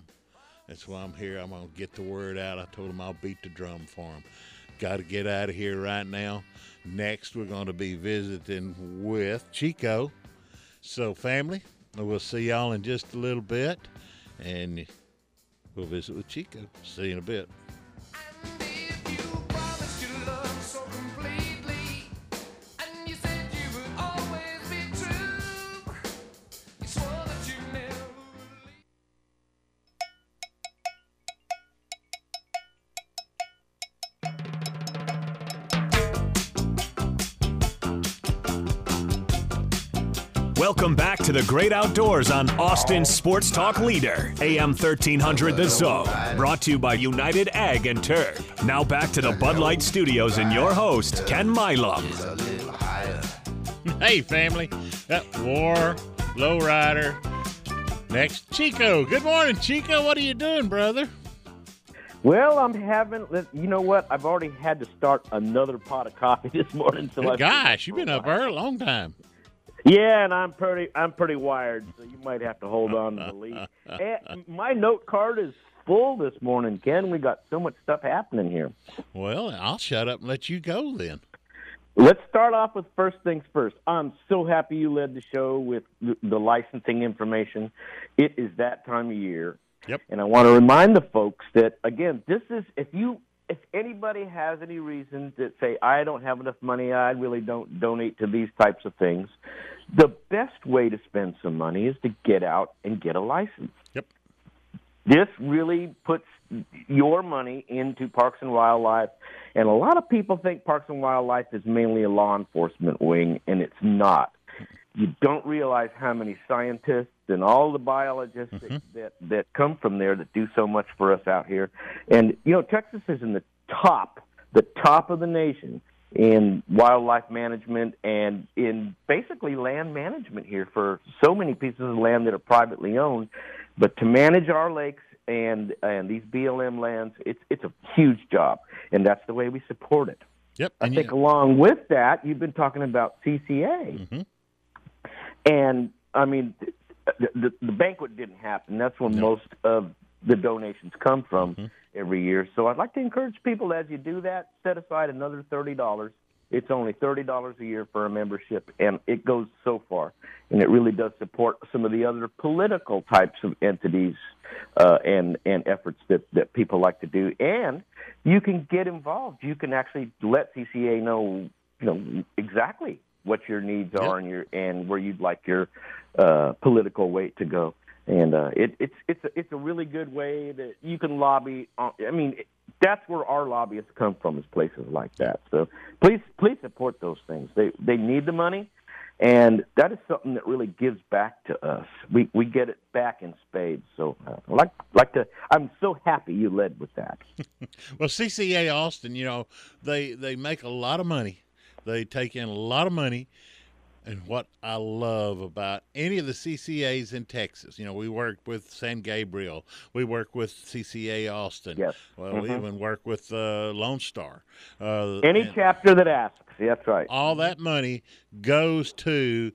That's why I'm here. I'm going to get the word out. I told them I'll beat the drum for them. Got to get out of here right now. Next, we're going to be visiting with Chico. So, family, we'll see y'all in just a little bit. And we'll visit with Chico. See you in a bit. The great outdoors on Austin Sports Talk Leader, AM 1300 The Zone. Brought to you by United Ag and Turf. Now back to the Bud Light Studios and your host, Ken Milam. Hey, family. That War, Lowrider. Next, Chico. Good morning, Chico. What are you doing, brother? Well, I'm having. You know what? I've already had to start another pot of coffee [LAUGHS] this morning. So I Gosh, you've been up early, a long time. Yeah, and I'm pretty. I'm pretty wired, so you might have to hold on to the lead. And [LAUGHS] eh, my note card is full this morning, Ken. We got so much stuff happening here. Well, I'll shut up and let you go then. Let's start off with first things first. I'm so happy you led the show with the, the licensing information. It is that time of year. Yep. And I want to remind the folks that again, this is if you if anybody has any reason that say I don't have enough money, I really don't donate to these types of things. The best way to spend some money is to get out and get a license. Yep. This really puts your money into Parks and Wildlife. And a lot of people think Parks and Wildlife is mainly a law enforcement wing, and it's not. You don't realize how many scientists and all the biologists that, that, that come from there that do so much for us out here. And, you know, Texas is in the top, the top of the nation in wildlife management and in basically land management here for so many pieces of land that are privately owned. But to manage our lakes and and these BLM lands, it's it's a huge job, and that's the way we support it. Yep. I think you- along with that, you've been talking about CCA, Mhm. And I mean, the, the, the banquet didn't happen. That's when most of the donations come from Mm-hmm. every year. So I'd like to encourage people as you do that, set aside another thirty dollars. It's only thirty dollars a year for a membership, and it goes so far, and it really does support some of the other political types of entities uh, and and efforts that that people like to do. And you can get involved. You can actually let CCA know, you know, exactly what your needs are and your and where you'd like your uh, political weight to go. And uh, it, it's it's a, it's a really good way that you can lobby. On, I mean, that's where our lobbyists come from is places like that. So please please support those things. They they need the money, and that is something that really gives back to us. We we get it back in spades. So uh, I like like to. I'm so happy you led with that. [LAUGHS] Well, CCA Austin, you know, they they make a lot of money. They take in a lot of money. And what I love about any of the CCAs in Texas, you know, we work with San Gabriel, we work with CCA Austin. Yes. Well, we Mhm. even work with uh, Lone Star. Uh, Any chapter that asks, that's right. all that money goes to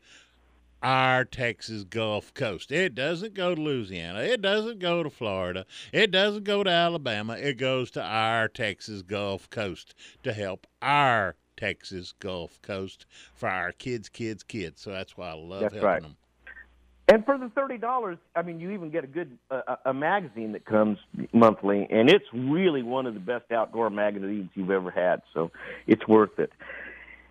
our Texas Gulf Coast. It doesn't go to Louisiana. It doesn't go to Florida. It doesn't go to Alabama. It goes to our Texas Gulf Coast to help our Texas Gulf Coast for our kids, kids, kids. So that's why I love That's helping right. them. And for the thirty dollars, I mean, you even get a good uh, a magazine that comes monthly, and it's really one of the best outdoor magazines you've ever had. So it's worth it.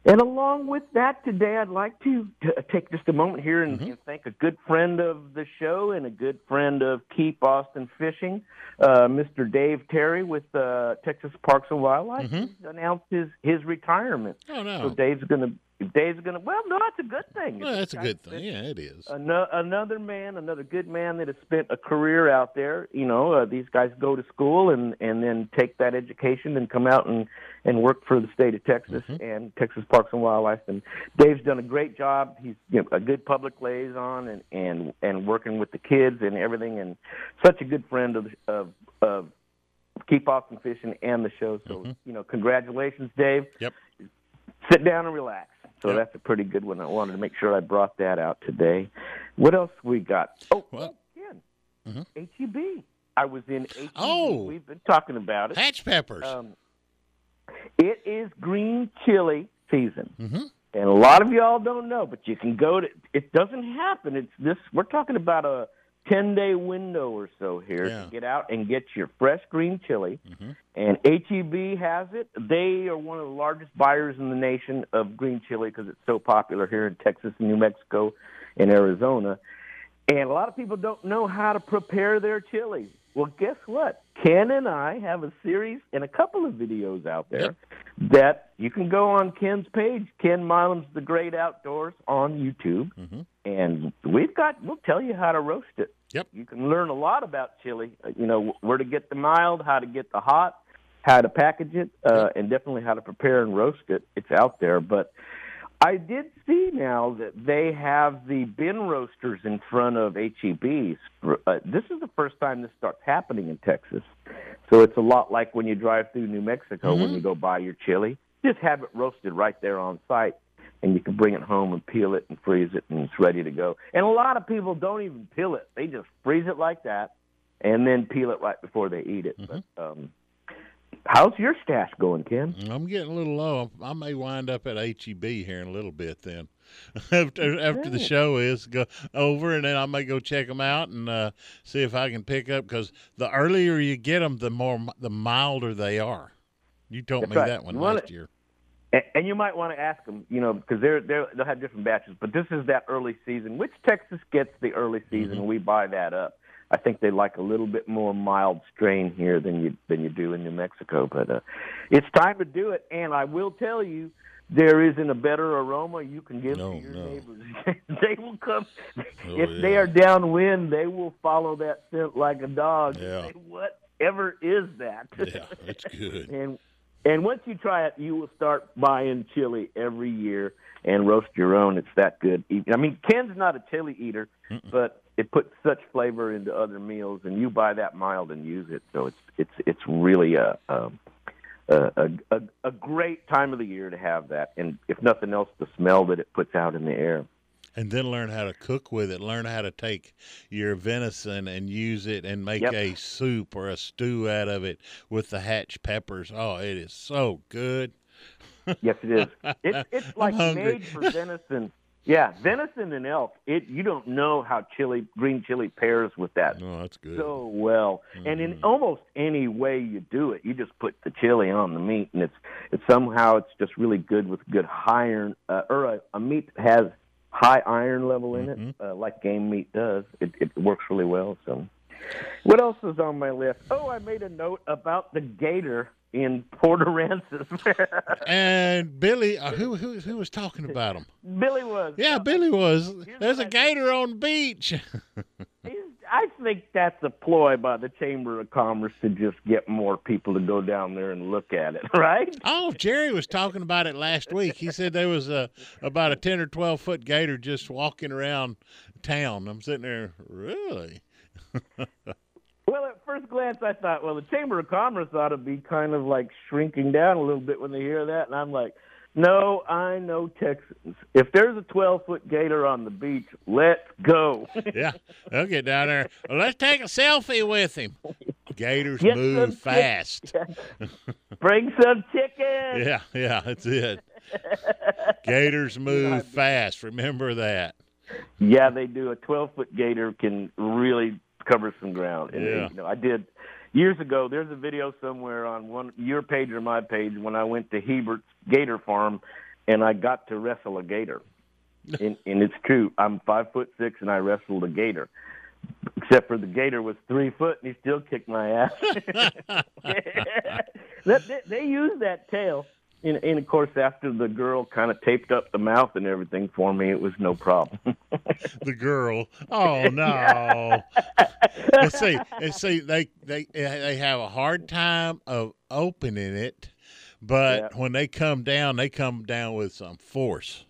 And along with that, today I'd like to t- take just a moment here and, and thank a good friend of the show and a good friend of Keep Austin Fishing, uh, Mr. Dave Terry with uh, Texas Parks and Wildlife. He's announced his his retirement. Oh no. So Dave's going to Dave's going to. Well, no, that's a good thing. Well, that's a good thing. Yeah, it is. ano- another man, another good man that has spent a career out there. You know, uh, these guys go to school and and then take that education and come out and and work for the state of Texas and Texas Parks and Wildlife. And Dave's done a great job. He's you know, a good public liaison and and and working with the kids and everything. And such a good friend of of of Keep Austin Fishing and the show. So you know, congratulations, Dave. Yep. Sit down and relax. So Yep. that's a pretty good one. I wanted to make sure I brought that out today. What else we got? Oh, Well, again, Mhm. HEB. I was in HEB. Oh. We've been talking about it. hatch peppers. Um, it is green chili season. Mhm. And a lot of y'all don't know, but you can go to. It doesn't happen. It's this. We're talking about a ten day window or so here Yeah. to get out and get your fresh green chili. Mhm. And HEB has it. They are one of the largest buyers in the nation of green chili because it's so popular here in Texas and New Mexico and Arizona. And a lot of people don't know how to prepare their chili. Well, guess what? Ken and I have a series and a couple of videos out there Yep. that you can go on Ken's page, Ken Milam's The Great Outdoors on YouTube, Mhm. and we've got we'll tell you how to roast it. Yep. You can learn a lot about chili. uh, You know where to get the mild, how to get the hot, how to package it, uh, and definitely how to prepare and roast it. It's out there, but I did see now that they have the bin roasters in front of HEBs. Uh, this is the first time this starts happening in Texas. So it's a lot like when you drive through New Mexico when Mhm. you go buy your chili. Just have it roasted right there on site, and you can bring it home and peel it and freeze it, and it's ready to go. And a lot of people don't even peel it; they just freeze it like that, and then peel it right before they eat it. But um, how's your stash going, Ken? I'm getting a little low. I may wind up at HEB here in a little bit. Then, [LAUGHS] after after the show is go over, and then I may go check them out and uh, see if I can pick up. Because the earlier you get them, the more the milder they are. You told That's me right. that one wanna- last year. And, and you might want to ask them, you know, because they're they're they'll have different batches. But this is that early season, which Texas gets the early season. Mm-hmm. We buy that up. I think they like a little bit more mild strain here than you than you do in New Mexico. But uh, it's time to do it. And I will tell you, there isn't a better aroma you can give No, to your no. neighbors. [LAUGHS] they will come Oh, if they are downwind. They will follow that scent like a dog. Yeah. Say, Whatever is that? Yeah, it's good. [LAUGHS] And and once you try it, you will start buying chili every year and roast your own. It's that good. I mean, Ken's not a chili eater, but it puts such flavor into other meals, and you buy that mild and use it. So it's it's it's really a a, a a a great time of the year to have that, and if nothing else, the smell that it puts out in the air. and then learn how to cook with it. Learn how to take your venison and use it and make Yep. a soup or a stew out of it with the hatch peppers. Oh, it is so good. Yes, it is. [LAUGHS] It's it's like made for venison. Yeah, venison and elk. It you don't know how chili green chili pairs with that Oh, that's good. so well. And in almost any way you do it, you just put the chili on the meat, and it's it's somehow it's just really good with good high iron uh, or a, a meat that has high iron level in it, uh, like game meat does. It, it works really well. So, what else is on my list? Oh, I made a note about the gator in Port Aransas. [LAUGHS] and Billy, uh, who who who was talking about him? Billy was. Yeah, Billy was. There's a what I think. gator on the beach. [LAUGHS] I think that's a ploy by the Chamber of Commerce to just get more people to go down there and look at it, [LAUGHS] right? Oh, Jerry was talking about it last week. He said there was a about a ten or twelve foot gator just walking around town. I'm sitting there, really? Well, at first glance, I thought, well, the Chamber of Commerce ought to be kind of like shrinking down a little bit when they hear that. And I'm like, no, I know Texans. If there's a 12 foot gator on the beach, let's go. [LAUGHS] Yeah, they'll get down there. Well, let's take a selfie with him. Gators Get move fast. [LAUGHS] Bring some chicken. Yeah, yeah, that's it. Gators [LAUGHS] move fast. Remember that. yeah, they do. A 12 foot gator can really cover some ground. And, Yeah. you know, I did years ago. There's a video somewhere on one your page or my page when I went to Hebert's Gator Farm, and I got to wrestle a gator. [LAUGHS] and, and it's true. I'm five foot six, and I wrestled a gator. Except for the gator was three foot, and he still kicked my ass. [LAUGHS] [LAUGHS] they, they use that tail. And, and of course, after the girl kind of taped up the mouth and everything for me, it was no problem. the girl. [LAUGHS] Oh no. and see, and see, they they they have a hard time of opening it, but when they come down, they come down with some force.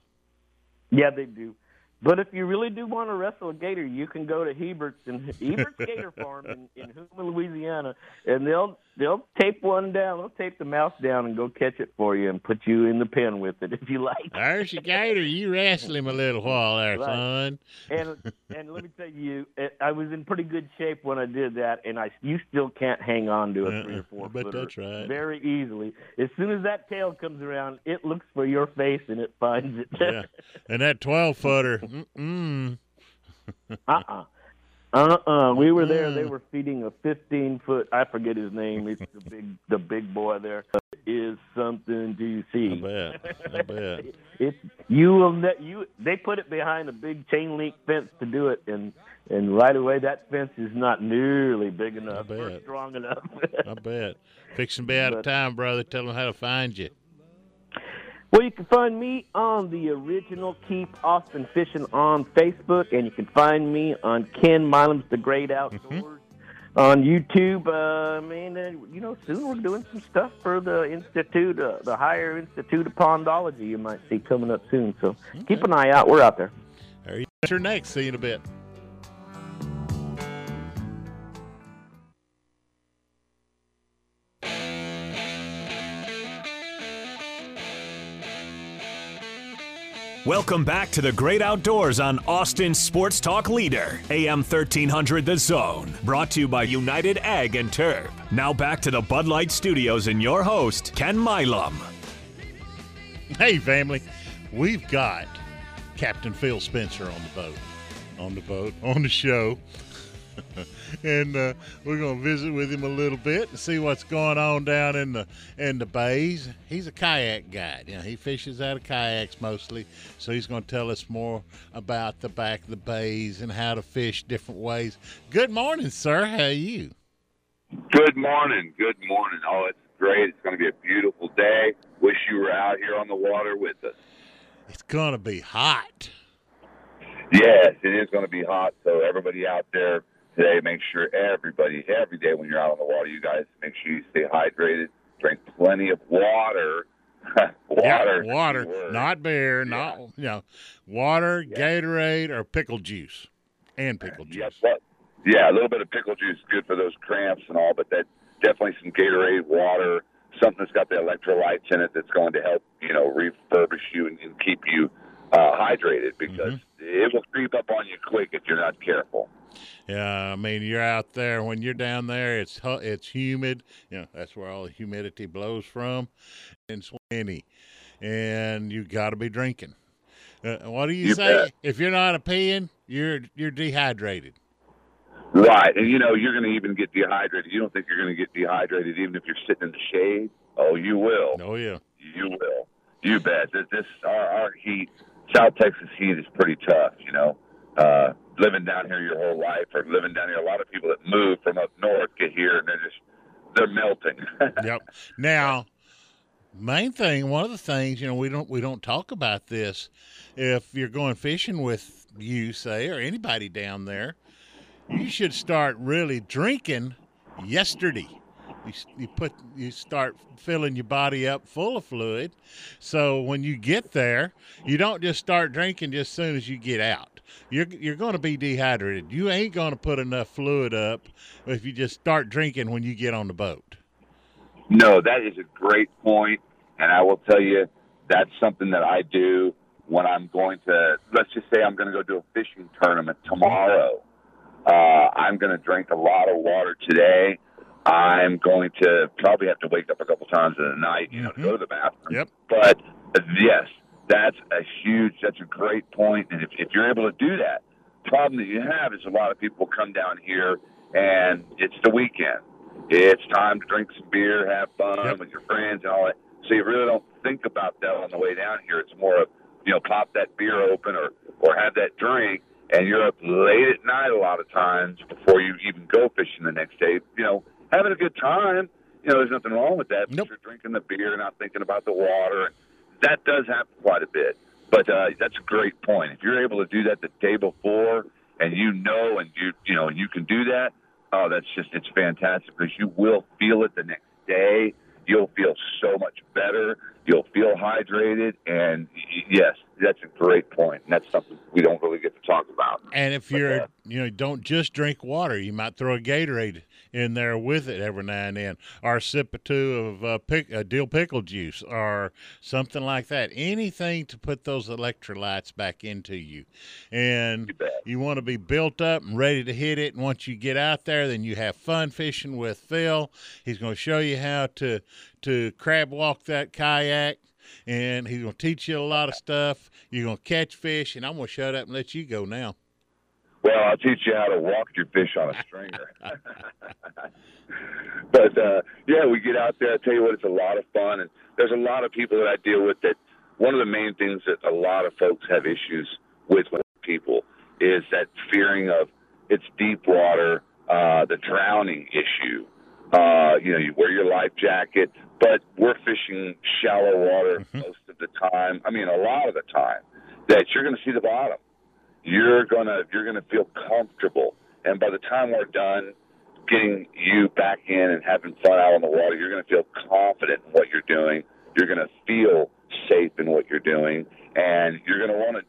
Yeah, they do. But if you really do want to wrestle a gator, you can go to Hebert's and Hebert's Gator Farm in, in Houma, Louisiana, and they'll they'll tape one down. They'll tape the mouse down and go catch it for you and put you in the pen with it [LAUGHS] if you like. There's your gator. You wrestle him a little while there, Right. son. and and let me tell you, I was in pretty good shape when I did that, and I you still can't hang on to a uh-uh. three or four Uh-uh. But footer that's right. very easily. As soon as that tail comes around, it looks for your face and it finds it. Yeah. And that twelve footer. Mm-mm. [LAUGHS] uh-uh. Uh-uh. We were there. They were feeding a 15 foot. I forget his name. It's the big, the big boy there. Is something to see. I bet. I bet. [LAUGHS] It's you will ne- you. They put it behind a big chain link fence to do it, and and right away that fence is not nearly big enough or strong enough. I bet. Fixing to be out of But- time, brother. Tell them how to find you. Well, you can find me on the original Keep Austin Fishing on Facebook, and you can find me on Ken Milam's The Great Outdoors on YouTube. Uh, I mean, uh, you know, soon we're doing some stuff for the Institute, uh, the Higher Institute of Pondology. You might see coming up soon. So keep an eye out. We're out there. There you Your next. See you in a bit. Welcome back to the great outdoors on Austin Sports Talk Leader, AM 1300 The Zone. Brought to you by United Ag and Turf. Now back to the Bud Light Studios and your host, Ken Milam. Hey, family. We've got Captain Phil Spencer on the boat. On the boat, on the show. [LAUGHS] and uh, we're going to visit with him a little bit and see what's going on down in the in the bays. He's a kayak guide. You know, he fishes out of kayaks mostly, so he's going to tell us more about the back of the bays and how to fish different ways. Good morning, sir. How are you? Good morning. Good morning. Oh, it's great. It's going to be a beautiful day. Wish you were out here on the water with us. It's going to be hot. Yes, it is going to be hot. So everybody out there today, make sure everybody, every day when you're out on the water, you guys make sure you stay hydrated. Drink plenty of water. water. [LAUGHS] Yeah, water, not beer, not you know, water, Gatorade, or pickle juice, and pickle juice. But yeah, a little bit of pickle juice is good for those cramps and all, but that definitely some Gatorade, water, something that's got the electrolytes in it that's going to help you know refurbish you and, and keep you uh, hydrated because it will creep up on you quick if you're not careful. Yeah, I mean, you're out there when you're down there. It's it's humid. You know, that's where all the humidity blows from, and windy, and you got to be drinking. Uh, what do you, You say? bet. If you're not a peeing, you're you're dehydrated. Right, and you know you're going to even get dehydrated. You don't think you're going to get dehydrated even if you're sitting in the shade? Oh, you will. Oh yeah. You will. You bet. This, this our, our heat, South Texas heat is pretty tough. You know, uh, living down here your whole life, or living down here. A lot of people that move from up north get here and they're just they're melting. [LAUGHS] yep. Now, main thing, one of the things, you know, we don't we don't talk about this. If you're going fishing with you, say, or anybody down there, you should start really drinking yesterday. You, you put you start filling your body up full of fluid, so when you get there, you don't just start drinking just as soon as you get out. You're you're going to be dehydrated. You ain't going to put enough fluid up if you just start drinking when you get on the boat. No, that is a great point, and I will tell you that's something that I do when I'm going to. Let's just say I'm going to go do a fishing tournament tomorrow. Uh, I'm going to drink a lot of water today. I'm going to probably have to wake up a couple times in the night, you know, to go to the bathroom. Yep. But yes, That's a huge. That's a great point. And if, if you're able to do that, problem that you have is a lot of people come down here and it's the weekend. It's time to drink some beer, have fun with your friends, and all that. So you really don't think about that on the way down here. It's more of you know pop that beer open or or have that drink, and you're up late at night a lot of times before you even go fishing the next day. You know, having a good time. You know, there's nothing wrong with that. But you're drinking the beer, not thinking about the water. That does happen quite a bit. But uh, that's a great point. If you're able to do that the day before, and you know, and you you know, you can do that. Oh, that's just it's fantastic because you will feel it the next day. You'll feel so much better. You'll feel hydrated, and yes, that's a great point. And that's something we don't really get to talk about. And if you're, you know, don't just drink water. You might throw a Gatorade in there with it every now and then, or a sip or two of uh, pick, uh, dill pickle juice, or something like that. Anything to put those electrolytes back into you. And you want to be built up and ready to hit it. And once you get out there, then you have fun fishing with Phil. He's going to show you how to to crab walk that kayak. And he's going to teach you a lot of stuff. You're going to catch fish, and I'm going to shut up and let you go now. Well, I'll teach you how to walk your fish on a stringer. [LAUGHS] but uh, yeah, we get out there. I tell you what, it's a lot of fun, and there's a lot of people that I deal with. That one of the main things that a lot of folks have issues with with people is that fearing of it's deep water, uh, the drowning issue. Uh, you know, you wear your life jacket, but we're fishing shallow water most of the time. I mean, a lot of the time that you're going to see the bottom you're gonna you're gonna feel comfortable. And by the time we're done getting you back in and having fun out on the water, you're gonna feel confident in what you're doing. You're gonna feel safe in what you're doing, and you're gonna want to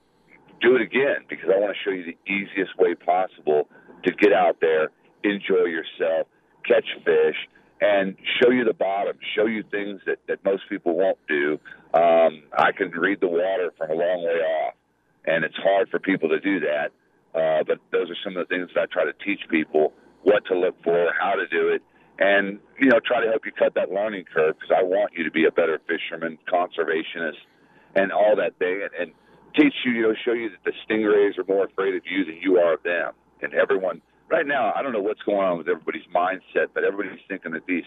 do it again because I want to show you the easiest way possible to get out there, enjoy yourself, catch fish, and show you the bottom, show you things that, that most people won't do. Um, I can read the water from a long way off and it's hard for people to do that. Uh, but those are some of the things that I try to teach people what to look for, how to do it, and you know try to help you cut that learning curve because I want you to be a better fisherman, conservationist, and all that thing, and, and teach you, you know, show you that the stingrays are more afraid of you than you are of them, and everyone. Right now, I don't know what's going on with everybody's mindset, but everybody's thinking that these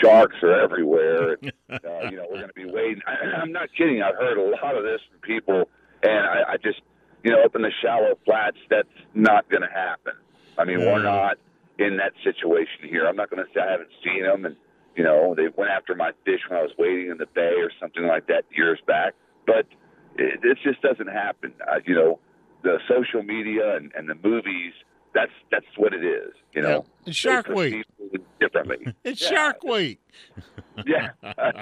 sharks are everywhere. And, [LAUGHS] uh, you know, we're going to be waiting. I, [CLEARS THROAT] I'm not kidding. I've heard a lot of this from people and I, I just, you know, up in the shallow flats, that's not going to happen. I mean, we're not in that situation here. I'm not going to say I haven't seen them, and you know, they went after my fish when I was waiting in the bay or something like that years back. But it, it just doesn't happen. Uh, you know, the social media and, and the movies. That's that's what it is. You know, It's Shark Week. differently. [LAUGHS] It's Shark Week. yeah. [LAUGHS]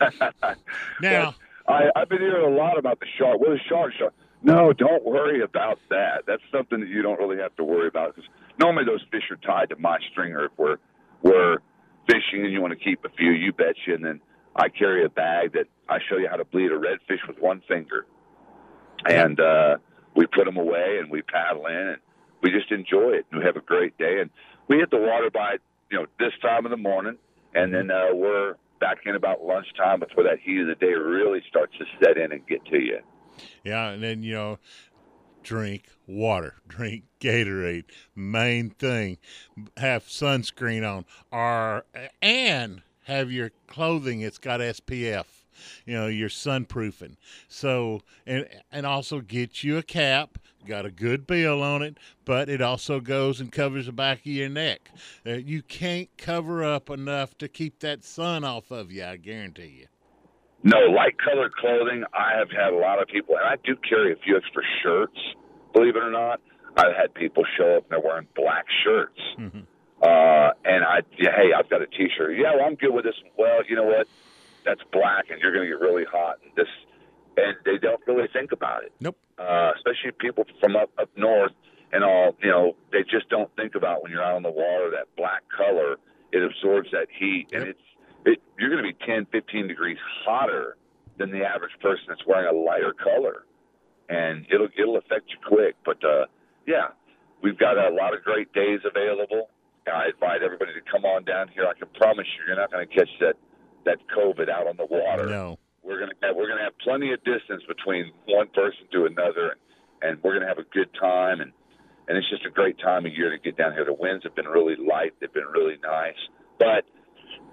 [LAUGHS] Now, I, I've been hearing a lot about the shark. What is shark? Shark? No, don't worry about that. That's something that you don't really have to worry about because normally those fish are tied to my stringer if we're we're fishing and you want to keep a few. You betcha. And then I carry a bag that I show you how to bleed a redfish with one finger, and uh, we put them away and we paddle in and we just enjoy it and we have a great day. And we hit the water by you know this time of the morning, and then uh, we're back in about lunchtime before that heat of the day really starts to set in and get to you. Yeah, and then you know, drink water, [LAUGHS] drink Gatorade. Main thing, have sunscreen on, or and have your clothing. It's got SPF. You know, your sunproofing. So and and also get you a cap. Got a good bill on it, but it also goes and covers the back of your neck. Uh, you can't cover up enough to keep that sun off of you. I guarantee you. No, light colored clothing. I have had a lot of people, and I do carry a few extra shirts. Believe it or not, I've had people show up and they're wearing black shirts. Uh, and I, yeah, hey, I've got a T-shirt. Yeah, well, I'm good with this. Well, you know what? That's black, and you're going to get really hot. And this, and they don't really think about it. Nope. Uh, especially people from up up north and all. You know, they just don't think about when you're out on the water that black color. It absorbs that heat, and it's it, you're going to be 10, 15 degrees hotter than the average person that's wearing a lighter color, and it'll it'll affect you quick. But uh, yeah, we've got a lot of great days available. I invite everybody to come on down here. I can promise you, you're not going to catch that that COVID out on the water. No. We're gonna have we're gonna have plenty of distance between one person to another, and, and we're gonna have a good time. And and it's just a great time of year to get down here. The winds have been really light; they've been really nice, but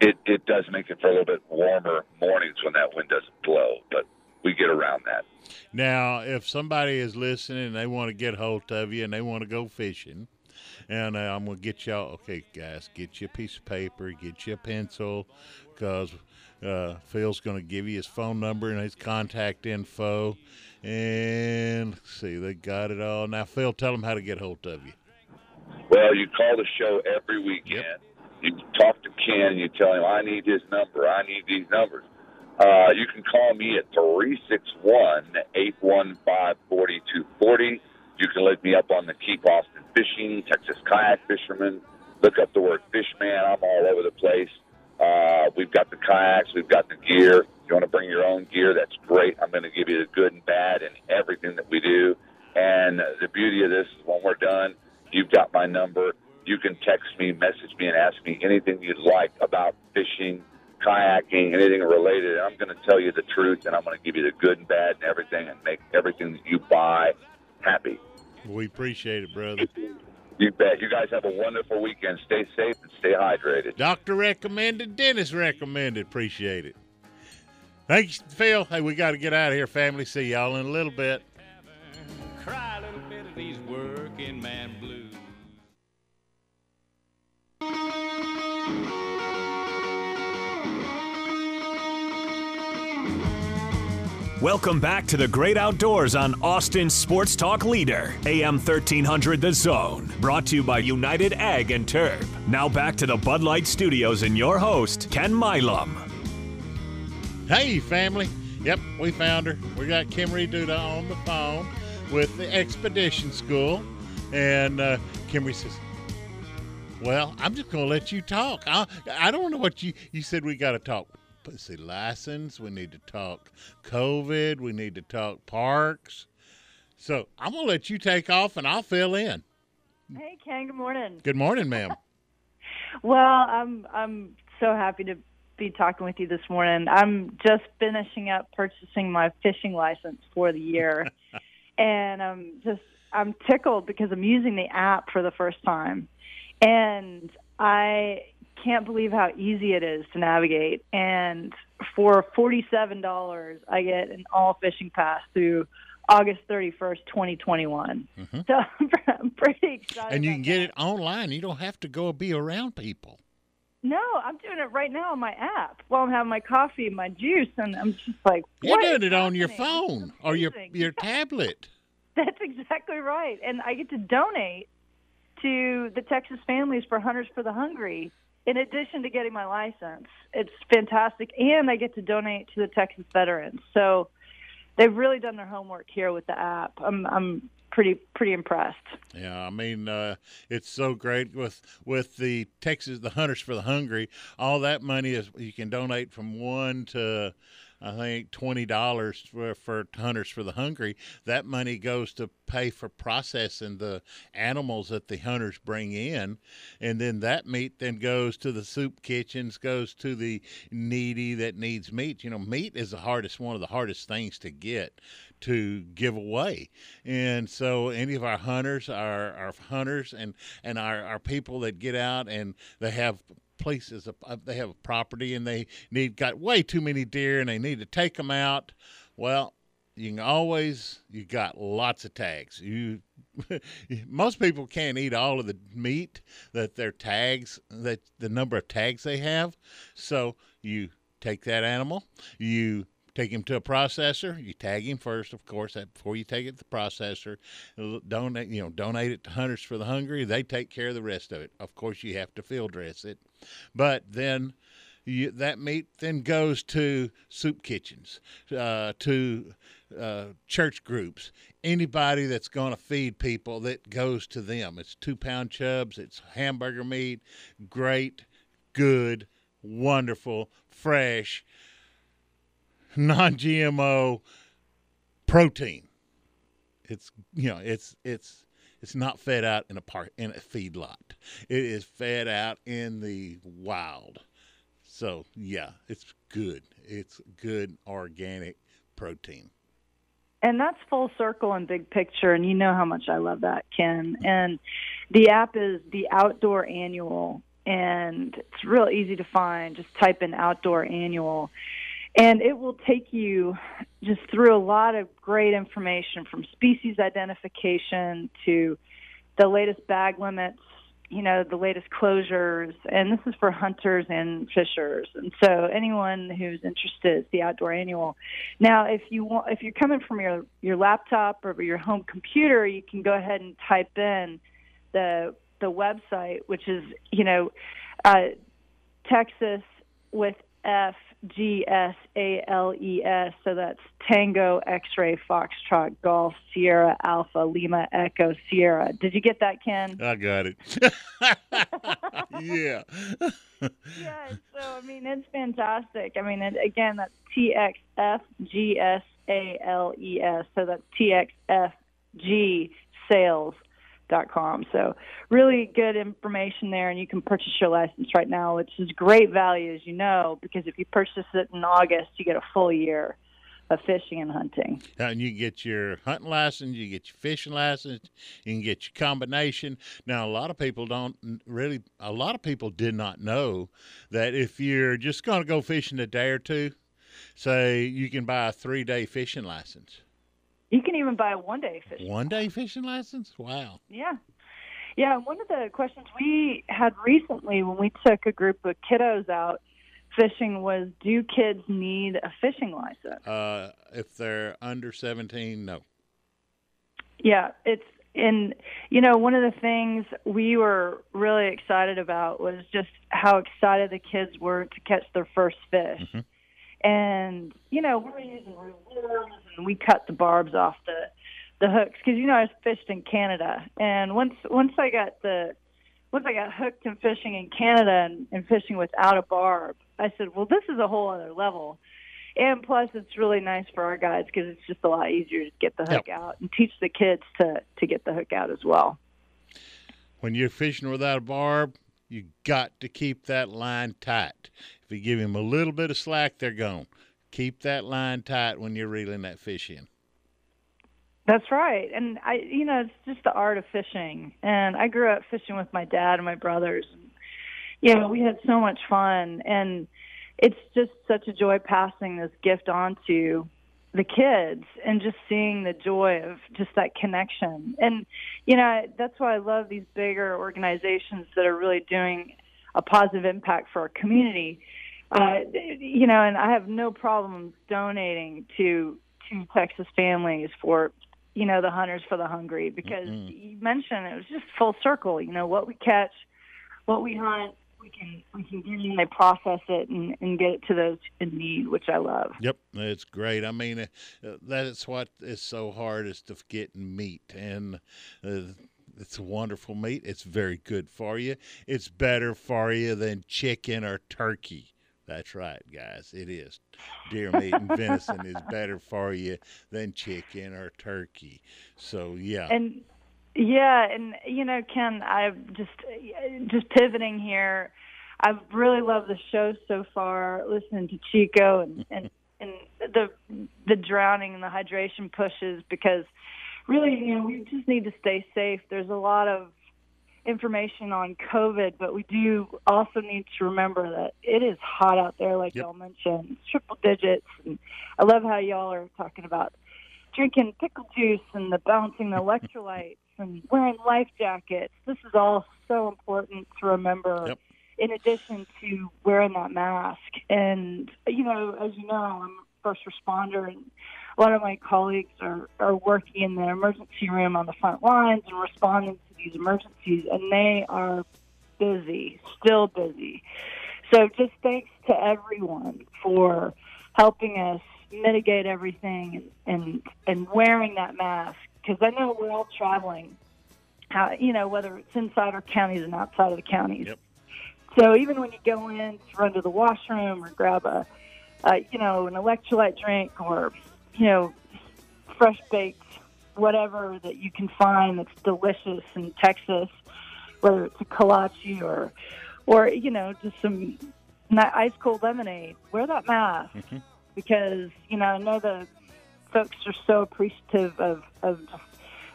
it it does make it for a little bit warmer mornings when that wind doesn't blow. But we get around that. Now, if somebody is listening and they want to get hold of you and they want to go fishing, and uh, I'm gonna get y'all. Okay, guys, get you a piece of paper, get you a pencil, because uh, Phil's gonna give you his phone number and his contact info. And let's see, they got it all. Now, Phil, tell them how to get hold of you. Well, you call the show every weekend. You talk to Ken and you tell him, I need his number. I need these numbers. Uh, you can call me at 361 815 4240. You can look me up on the Keep Austin Fishing, Texas Kayak Fisherman. Look up the word Fishman. I'm all over the place. Uh, we've got the kayaks, we've got the gear. If you want to bring your own gear, that's great. I'm going to give you the good and bad and everything that we do. And the beauty of this is when we're done, you've got my number. You can text me, message me, and ask me anything you'd like about fishing, kayaking, anything related. And I'm going to tell you the truth, and I'm going to give you the good and bad and everything, and make everything that you buy happy. We appreciate it, brother. You bet. You guys have a wonderful weekend. Stay safe and stay hydrated. Doctor recommended, dentist recommended. Appreciate it. Thanks, Phil. Hey, we got to get out of here, family. See y'all in a little bit. Welcome back to the great outdoors on Austin Sports Talk Leader, AM 1300 The Zone. Brought to you by United Ag and Turf. Now back to the Bud Light Studios and your host, Ken Milam. Hey, family. Yep, we found her. We got Kimry Duda on the phone with the Expedition School. And uh, Kimry says, Well, I'm just going to let you talk. I, I don't know what you, you said we got to talk. Let's see, license. We need to talk COVID. We need to talk parks. So I'm going to let you take off and I'll fill in. Hey Ken, good morning. Good morning, ma'am. [LAUGHS] Well, I'm I'm so happy to be talking with you this morning. I'm just finishing up purchasing my fishing license for the year, [LAUGHS] and I'm just I'm tickled because I'm using the app for the first time, and I can't believe how easy it is to navigate. And for forty-seven dollars, I get an all fishing pass through August thirty-first, twenty twenty-one. Mhm. So [LAUGHS] I'm pretty excited. And you can get it online. You don't have to go be around people. No, I'm doing it right now on my app while I'm having my coffee and my juice, and I'm just like, You're doing it on your phone or your your tablet. [LAUGHS] That's exactly right, and I get to donate to the Texas Families for Hunters for the Hungry. In addition to getting my license, it's fantastic, and I get to donate to the Texas veterans. So they've really done their homework here with the app. I'm I'm pretty pretty impressed. Yeah, I mean, uh, it's so great with with the Texas, the Hunters for the Hungry. All that money is you can donate from one to, I think, twenty dollars for, for Hunters for the Hungry. That money goes to pay for processing the animals that the hunters bring in, and then that meat then goes to the soup kitchens, goes to the needy that needs meat. You know, meat is the hardest one of the hardest things to get to give away. And so any of our hunters, our, our hunters and, and our, our people that get out and they have places, they have a property and they need, got way too many deer and they need to take them out. Well, you can always, you got lots of tags. You, [LAUGHS] most people can't eat all of the meat that their tags, that the number of tags they have. So you take that animal, you take him to a processor. You tag him first, of course, before you take it to the processor. Donate, you know, donate it to Hunters for the Hungry. They take care of the rest of it. Of course, you have to field dress it, but then. You, that meat then goes to soup kitchens, uh, to uh, church groups, anybody that's going to feed people that goes to them. It's two pound chubs, it's hamburger meat, great, good, wonderful, fresh, non-GMO protein. It's you know it's it's it's not fed out in a park in a feedlot. It is fed out in the wild. So yeah, it's good. It's good organic protein. And that's full circle and big picture, and you know how much I love that, Ken. And the app is the Outdoor Annual, and it's real easy to find. Just type in Outdoor Annual, and it will take you just through a lot of great information from species identification to the latest bag limits, you know, the latest closures, and this is for hunters and fishers. And so anyone who's interested, the Outdoor Annual. Now, if you want, if you're coming from your your laptop or your home computer, you can go ahead and type in the the website, which is you know, uh, Texas with F G S A L E S. So that's Tango X Ray Foxtrot Golf Sierra Alpha Lima Echo Sierra. Did you get that, Ken? I got it. [LAUGHS] yeah. yeah, so I mean it's fantastic. I mean, it, again, that's T X F G S A L E S. So that's T X F G Sales com. So really good information there, and you can purchase your license right now, which is great value, as you know, because if you purchase it in August, you get a full year of fishing and hunting. And you get your hunting license, you get your fishing license, you can get your combination. Now, a lot of people don't really, a lot of people did not know that if you're just going to go fishing a day or two, say you can buy a three day fishing license. You can even buy a one day fishing. One day fishing license? Wow. Yeah. Yeah, one of the questions we had recently when we took a group of kiddos out fishing was do kids need a fishing license? Uh, if they're under 17, no. Yeah, it's and you know one of the things we were really excited about was just how excited the kids were to catch their first fish. Mm-hmm. And you know we're using reels and we cut the barbs off the the hooks because you know I fished in Canada and once once I got the once I got hooked in fishing in Canada and, and fishing without a barb, I said, well, this is a whole other level. And plus, it's really nice for our guys because it's just a lot easier to get the hook Yep. out and teach the kids to to get the hook out as well. When you're fishing without a barb, you got to keep that line tight. If you give him a little bit of slack, they're gone. Keep that line tight when you're reeling that fish in. That's right. And I, you know, it's just the art of fishing. And I grew up fishing with my dad and my brothers. Know, we had so much fun. And it's just such a joy passing this gift on to the kids and just seeing the joy of just that connection. And, you know, that's why I love these bigger organizations that are really doing a positive impact for our community. Uh, you know, and I have no problems donating to to Texas families for you know the hunters for the hungry because you mentioned it was just full circle. You know what we catch, what we hunt, we can we can get in, they process it and, and get it to those in need, which I love. Yep, it's great. I mean, uh, that's what is so hard is to get meat, and uh, it's a wonderful meat. It's very good for you. It's better for you than chicken or turkey. That's right, guys. It is. Deer meat and venison is better for you than chicken or turkey. So yeah. And yeah, and you know, Ken, I've just just pivoting here. I've really loved the show so far. Listening to Chico and and and the the drowning and the hydration pushes because really, you know, we just need to stay safe. There's a lot of information on COVID, but we do also need to remember that it is hot out there, like y'all mentioned, It's triple digits. And I love how y'all are talking about drinking pickle juice and the balancing the [LAUGHS] electrolytes and wearing life jackets. This is all so important to remember. In addition to wearing that mask, and you know, as you know, I'm a first responder, and a lot of my colleagues are are working in the emergency room on the front lines and responding to these emergencies, and they are busy, still busy. So just thanks to everyone for helping us mitigate everything and and, and wearing that mask because I know we're all traveling. How you know whether it's inside our counties and outside of the counties. So even when you go in to run to the washroom or grab a, uh, you know, an electrolyte drink or, you know, fresh baked whatever that you can find that's delicious in Texas, whether it's a kolache or, or you know, just some ice cold lemonade. Wear that mask Mhm. because you know I know the folks are so appreciative of of just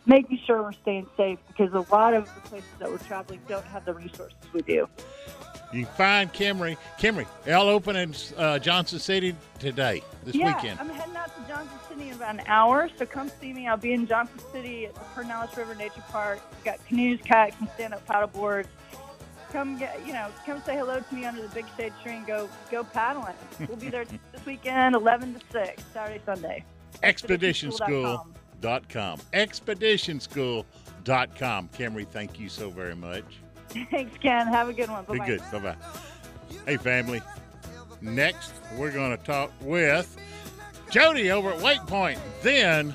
making sure we're staying safe because a lot of the places that we're traveling don't have the resources we do. You can find Kimry. Kimry, y'all open in uh, Johnson City today, this yeah, weekend. I'm heading out to Johnson City in about an hour, so come see me. I'll be in Johnson City at the Pedernales River Nature Park. We've got canoes, kayaks, and stand-up paddle boards. Come get, you know, come say hello to me under the big shade tree and go go paddling. We'll be there [LAUGHS] this weekend, 11 to 6, Saturday, Sunday. ExpeditionSchool.com. ExpeditionSchool.com. Kimry, thank you so very much. [LAUGHS] Thanks, Ken. Have a good one. Be Bye-bye. good. Bye bye. Hey, family. Next, we're going to talk with Jody over at Wake Point. Then,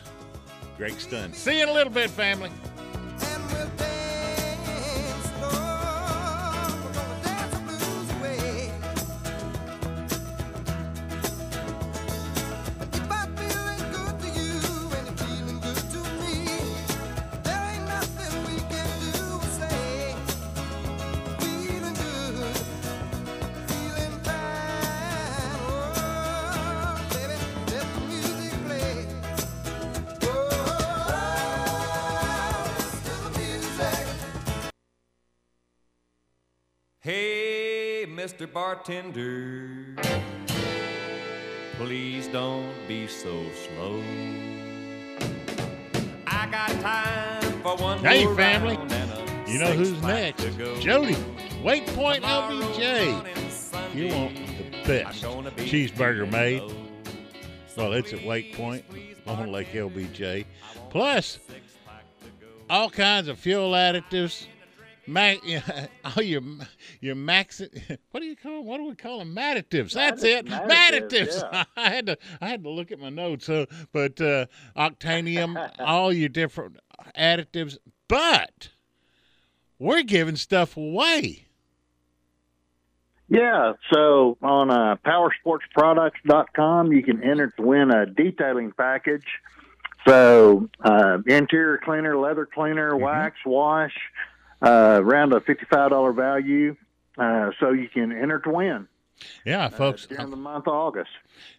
Greg Stunz. See you in a little bit, family. Mr. Bartender, please don't be so slow. I got time for one Hey, family. round and a You know who's next? Jody, Wake Point LBJ. You want the best cheeseburger made? Well, it's at Wake Point on Lake LBJ. Plus, all kinds of fuel additives. Mac, all your your max. What do you call? What do we call them? Madditives. That's it. Madditives. yeah. [LAUGHS] I had to I had to look at my notes. So, but uh, octanium, [LAUGHS] all your different additives. But we're giving stuff away. Yeah, so on uh, powersportsproducts.com, you can enter to win a detailing package. So uh, interior cleaner, leather cleaner, wax, wash, uh, around a fifty-five dollar value. Uh, so you can enter to win Yeah, folks. during the month of August.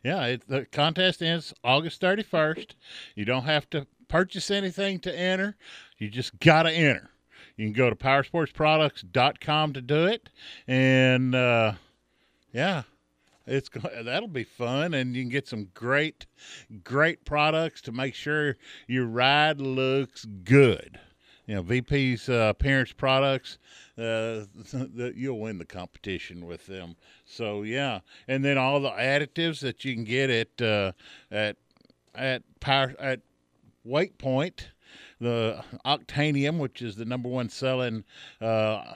Yeah, it, the contest ends August 31st. You don't have to purchase anything to enter. You just got to enter. You can go to powersportsproducts.com to do it. And uh, yeah, it's that'll be fun and you can get some great great products to make sure your ride looks good. You know, VP's uh, appearance products, uh, [LAUGHS] you'll win the competition with them. So yeah, and then all the additives that you can get at uh, at at power at Wake Point, the Octanium, which is the number one selling uh,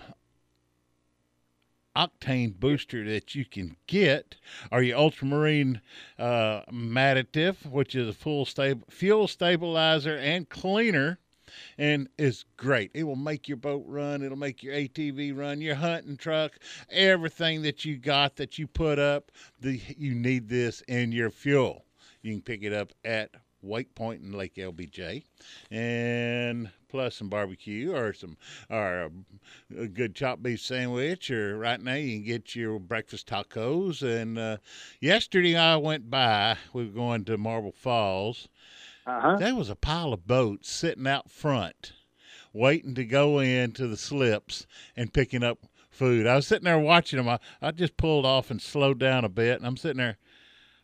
octane booster that you can get, or your Ultramarine uh, Madditive, which is a full stable fuel stabilizer and cleaner and it's great. It will make your boat run. It'll make your ATV run, your hunting truck, everything that you got that you put up. The you need this in your fuel. You can pick it up at Wake Point in Lake LBJ, and plus some barbecue or some or a, a good chopped beef sandwich. Or right now you can get your breakfast tacos. And uh, yesterday I went by. We were going to Marble Falls. Uh-huh. There was a pile of boats sitting out front, waiting to go into the slips and picking up food. I was sitting there watching them. I, I just pulled off and slowed down a bit, and I'm sitting there.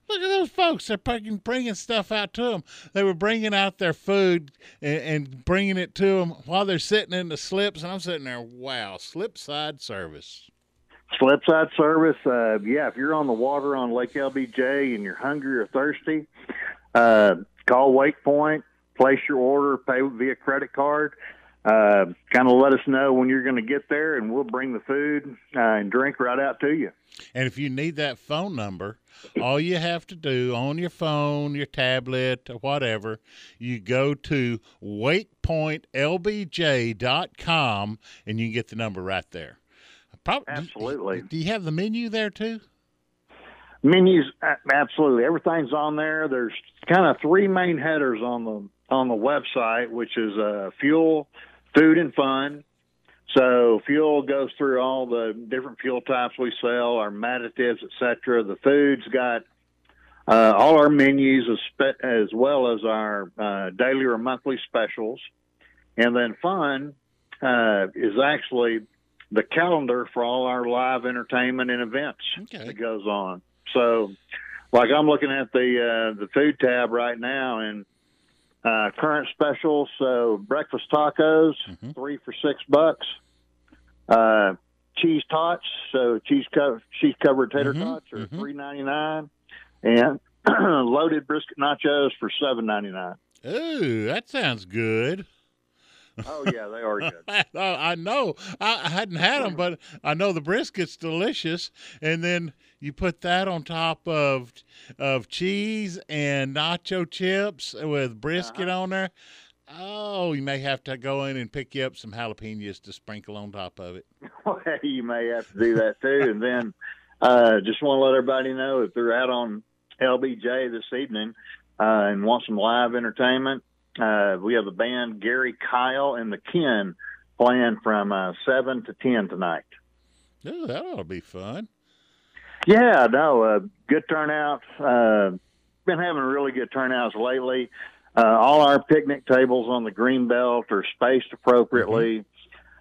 Look at those folks. They're bringing, bringing stuff out to them. They were bringing out their food and, and bringing it to them while they're sitting in the slips. And I'm sitting there, wow, slip side service. Slipside service. Uh, yeah, if you're on the water on Lake LBJ and you're hungry or thirsty, uh, call Wake Point, place your order, pay via credit card. Uh, kind of let us know when you're going to get there, and we'll bring the food uh, and drink right out to you. And if you need that phone number, all you have to do on your phone, your tablet, or whatever, you go to wakepointlbj.com and you can get the number right there. Prob- Absolutely. Do you have the menu there too? Menus, absolutely, everything's on there. There's kind of three main headers on the on the website, which is uh, fuel, food, and fun. So fuel goes through all the different fuel types we sell, our additives, et cetera. The food's got uh, all our menus as, spe- as well as our uh, daily or monthly specials. And then fun uh, is actually the calendar for all our live entertainment and events that goes on. So, like I'm looking at the uh, the food tab right now and uh, current specials. So breakfast tacos, three for six bucks. Uh, cheese tots, so cheese co- cheese covered tater tots are three ninety nine, and [CLEARS THROAT] loaded brisket nachos for seven ninety nine. Ooh, that sounds good. Oh yeah, they are good. [LAUGHS] I know. I I hadn't had them, but I know the brisket's delicious. And then you put that on top of of cheese and nacho chips with brisket Uh-huh. on there. Oh, you may have to go in and pick you up some jalapenos to sprinkle on top of it. [LAUGHS] Well, you may have to do that too. And then uh, just want to let everybody know if they're out on LBJ this evening uh, and want some live entertainment, uh, we have the band Gary Kyle and the Ken playing from uh, 7 to 10 tonight. Ooh, that ought to be fun. Yeah, no, uh, good turnout. Uh, been having really good turnouts lately. Uh, all our picnic tables on the green belt are spaced appropriately.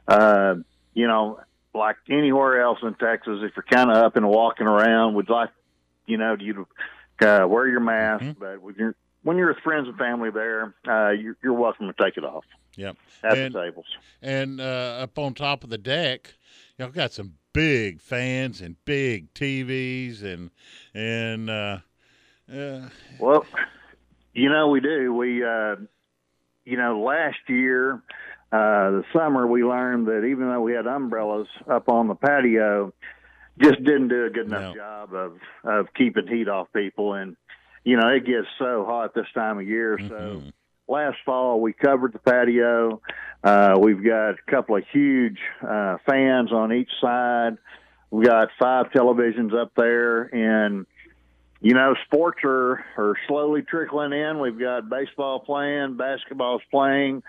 Uh, you know, like anywhere else in Texas, if you're kind of up and walking around, would like, you know, you uh, wear your mask. But when you're when you're with friends and family there, uh, you're, you're welcome to take it off Yep. at And- the tables. And uh, up on top of the deck, y'all got some big fans and big TVs and and uh, uh, Well, you know we do. We, uh, you know, last year, uh, the summer, we learned that even though we had umbrellas up on the patio, just didn't do a good enough job of of keeping heat off people. And you know, it gets so hot this time of year. So last fall, we covered the patio. Uh, we've got a couple of huge uh, fans on each side. We've got five televisions up there, and you know, sports are, are slowly trickling in. We've got baseball playing, basketball's playing.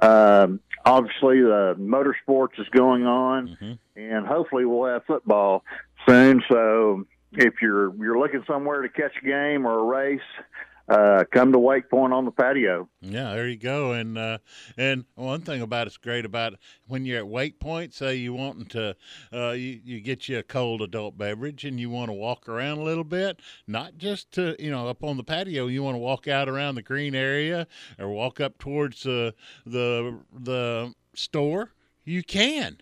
Um, obviously, the motorsports is going on, and hopefully, we'll have football soon. So, if you're you're looking somewhere to catch a game or a race, uh, come to Wake Point on the patio. Yeah, there you go. And uh, and one thing about it's great about when you're at Wake Point, say you wanting to, uh, you, you get you a cold adult beverage and you want to walk around a little bit, not just to you know up on the patio. You want to walk out around the green area or walk up towards the the the store. You can.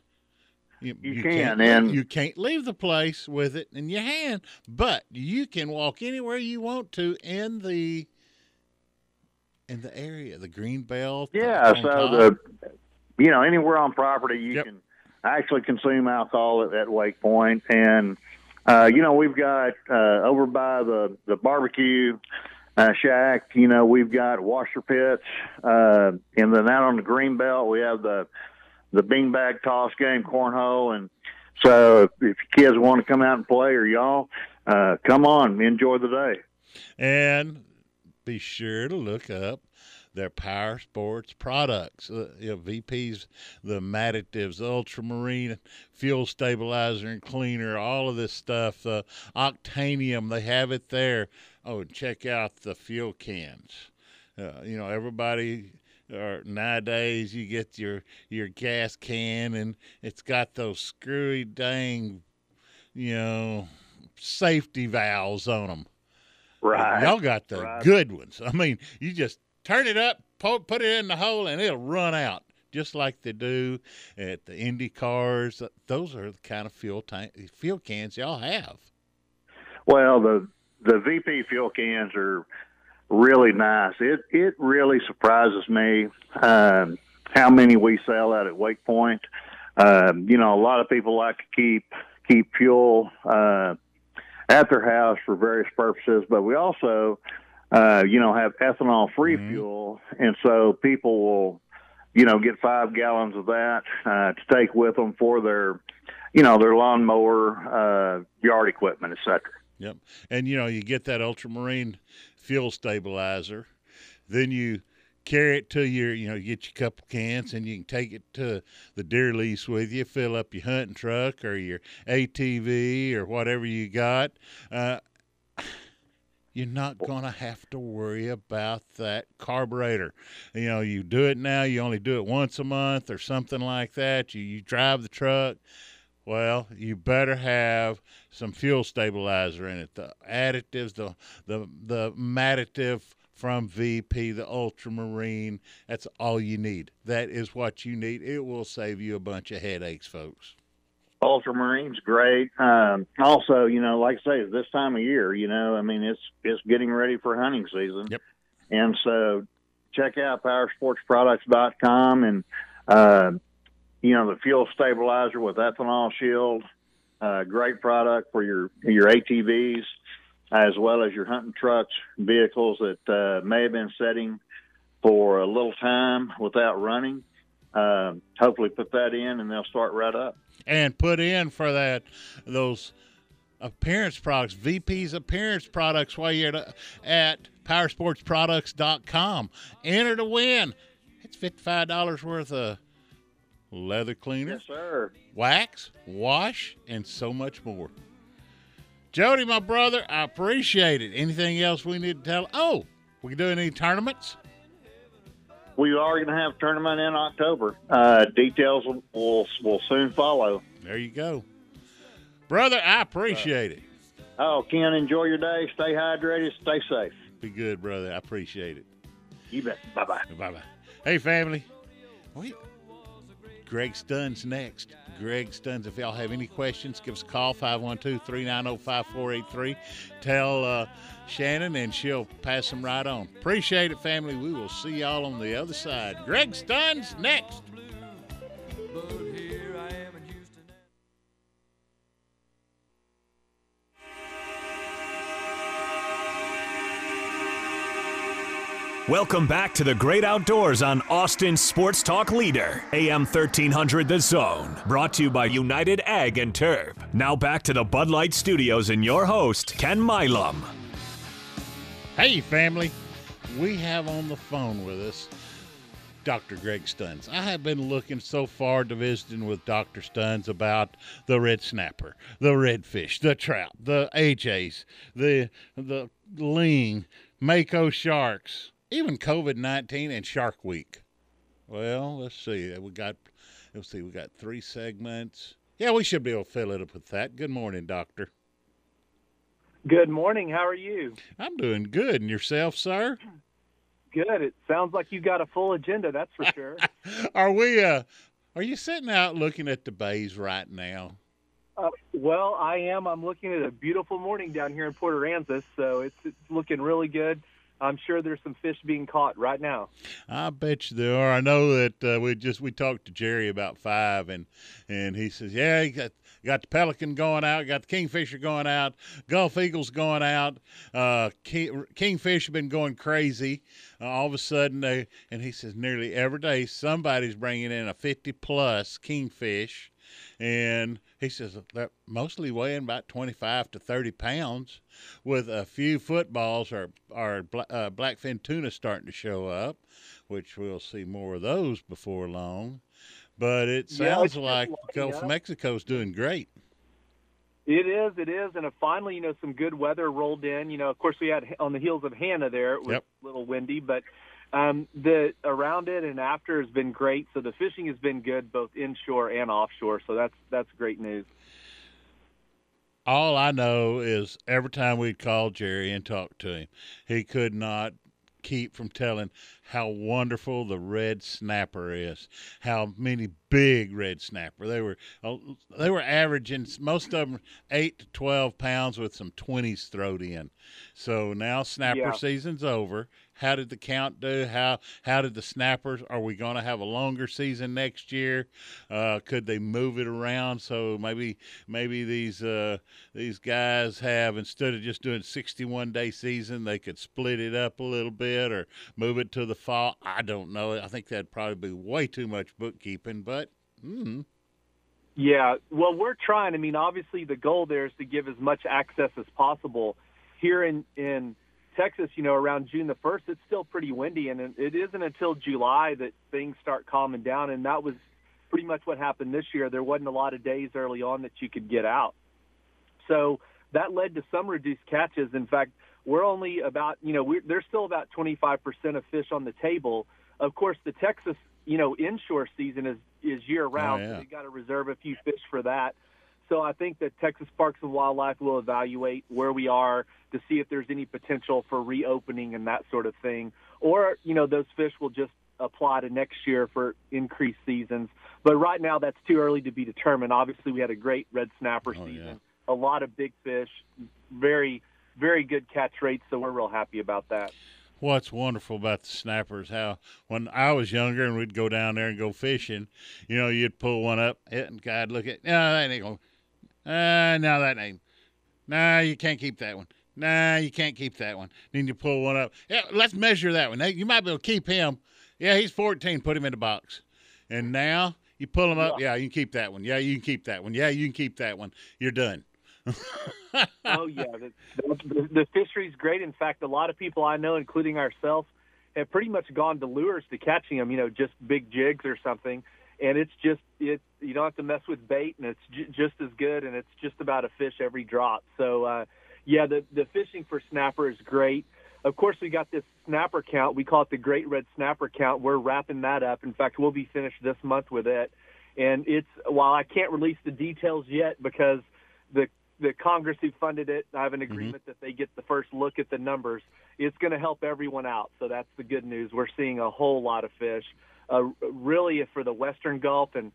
You, You can't, and- you can't leave the place with it in your hand, but you can walk anywhere you want to in the in the area, the green belt. Yeah, so top. the you know anywhere on property you can actually consume alcohol at, at Wake Point, and uh, you know we've got uh, over by the the barbecue uh, shack. You know we've got washer pits, uh, and then out on the green belt we have the the beanbag toss game, cornhole, and so if, if kids want to come out and play or y'all, uh, come on, enjoy the day. and be sure to look up their power sports products. Uh, you know, VP's the additives, ultramarine fuel stabilizer and cleaner, all of this stuff. Uh, octanium, they have it there. Oh, and check out the fuel cans. Uh, you know, everybody or nowadays you get your your gas can and it's got those screwy dang you know safety valves on them Right. y'all got the Right. good ones i mean you just turn it up put it in the hole and it'll run out just like they do at the indy cars those are the kind of fuel tank fuel cans y'all have Well, the the VP fuel cans are really nice. It it really surprises me um, how many we sell out at Wake Point. Um, you know, a lot of people like to keep keep fuel uh, at their house for various purposes, but we also, uh, you know, have ethanol free fuel, and so people will, you know, get five gallons of that uh, to take with them for their, you know, their lawnmower, uh, yard equipment, et cetera. Yep. And you know, you get that ultramarine fuel stabilizer, then you carry it to your, you know, get your couple cans and you can take it to the deer lease with you, fill up your hunting truck or your ATV or whatever you got. Uh, you're not going to have to worry about that carburetor. You know, you do it now, you only do it once a month or something like that. You, you drive the truck. Well, you better have some fuel stabilizer in it. The additives, the the the additive from VP, the Ultramarine, that's all you need. That is what you need. It will save you a bunch of headaches, folks. Ultramarine's great. Um, also, you know, like I say, this time of year, you know, I mean, it's it's getting ready for hunting season. Yep. And so, check out PowerSportsProducts.com and uh, you know the fuel stabilizer with ethanol shield. Uh, great product for your your ATVs as well as your hunting trucks, vehicles that uh, may have been setting for a little time without running. Uh, hopefully, put that in and they'll start right up. and put in for that those appearance products, VP's appearance products while you're at, at powersportsproducts.com. Enter to win. It's $55 worth of leather cleaner, Yes, sir. wax, wash, and so much more. Jody, my brother, I appreciate it. Anything else we need to tell? Oh, we doing any tournaments? We are going to have a tournament in October. Uh, details will, will will soon follow. There you go, brother. I appreciate it. Oh, Ken, enjoy your day. Stay hydrated. Stay safe. Be good, brother. I appreciate it. You bet. Bye bye. Bye bye. Hey, family. Wait. Greg Stunz next. Greg Stunz. If y'all have any questions, give us a call 512 390 5483. Tell uh, Shannon and she'll pass them right on. Appreciate it, family. We will see y'all on the other side. Greg Stunz next. Welcome back to the great outdoors on Austin Sports Talk Leader, AM 1300 The Zone. Brought to you by United Ag and Turf. Now back to the Bud Light Studios and your host, Ken Milam. Hey, family. We have on the phone with us Dr. Greg Stunz. I have been looking so far to visiting with Dr. Stunz about the red snapper, the redfish, the trout, the AJs, the the ling, mako sharks, even COVID nineteen and Shark Week. Well, let's see. We got let's see. We got three segments. Yeah, we should be able to fill it up with that. Good morning, Doctor. Good morning. How are you? I'm doing good. And yourself, sir? Good. It sounds like you got a full agenda, that's for sure. [LAUGHS] Are we uh are you sitting out looking at the bays right now? uh, well, I am. I'm looking at a beautiful morning down here in Port Aransas, so it's, it's looking really good. I'm sure there's some fish being caught right now. I bet you there are. I know that uh, we just we talked to Jerry about five, and and he says, yeah, he got got the pelican going out, got the kingfisher going out, Gulf eagles going out. Uh, king, kingfish have been going crazy. Uh, all of a sudden, they and he says nearly every day somebody's bringing in a fifty plus kingfish, and he says they're mostly weighing about twenty five to thirty pounds, with a few footballs or or uh, blackfin tuna starting to show up, which we'll see more of those before long. But it sounds just like Gulf of. Mexico's doing great. It is, it is, and uh, finally, you know, some good weather rolled in. You know, of course, we had on the heels of Hanna there, it was Yep. a little windy, but um, the around it and after has been great. So the fishing has been good, both inshore and offshore. So that's that's great news. All I know is every time we'd call Jerry and talk to him, he could not keep from telling how wonderful the red snapper is. How many big red snapper they were. uh, They were averaging most of them eight to twelve pounds with some twenties thrown in. So now snapper Yeah. season's over. How did the count do? How how did the snappers? Are we going to have a longer season next year? Uh, could they move it around so maybe maybe these uh, these guys have instead of just doing 61 day season, they could split it up a little bit or move it to the fall. I don't know. I think that'd probably be way too much bookkeeping, but mm, Yeah, well, we're trying. I mean, obviously, the goal there is to give as much access as possible. Here in in Texas, you know, around June the first, it's still pretty windy, and it isn't until July that things start calming down, and that was pretty much what happened this year. There wasn't a lot of days early on that you could get out, so that led to some reduced catches. In fact, we're only about, you know, we're, there's still about 25% of fish on the table. Of course, the Texas, you know, inshore season is is year round, Oh, yeah. so we got to reserve a few fish for that. So I think that Texas Parks and Wildlife will evaluate where we are to see if there's any potential for reopening and that sort of thing, or you know, those fish will just apply to next year for increased seasons. But right now, that's too early to be determined. Obviously, we had a great red snapper oh, season, a lot of big fish, very very good catch rates, so we're real happy about that. What's wonderful about the snappers, how when I was younger and we'd go down there and go fishing, you know, you'd pull one up, and God look at, no, that ain't going, uh, no, that name. nah, you can't keep that one. Nah, you can't keep that one. Then you pull one up. Yeah, let's measure that one. You might be able to keep him. Yeah, he's 14. Put him in the box. And now you pull him up. Yeah, you can keep that one. Yeah, you can keep that one. Yeah, you can keep that one. You're done. [LAUGHS] oh yeah, the, the, the fishery's great. In fact, a lot of people I know, including ourselves, have pretty much gone to lures to catching them. You know, just big jigs or something, and it's just it. You don't have to mess with bait, and it's j- just as good, and it's just about a fish every drop. So uh, yeah, the the fishing for snapper is great. Of course, we got this snapper count. We call it the Great Red Snapper Count. We're wrapping that up. In fact, we'll be finished this month with it. And it's while I can't release the details yet because the the Congress who funded it, I have an agreement that they get the first look at the numbers. It's going to help everyone out, so that's the good news. We're seeing a whole lot of fish, uh, really for the Western Gulf and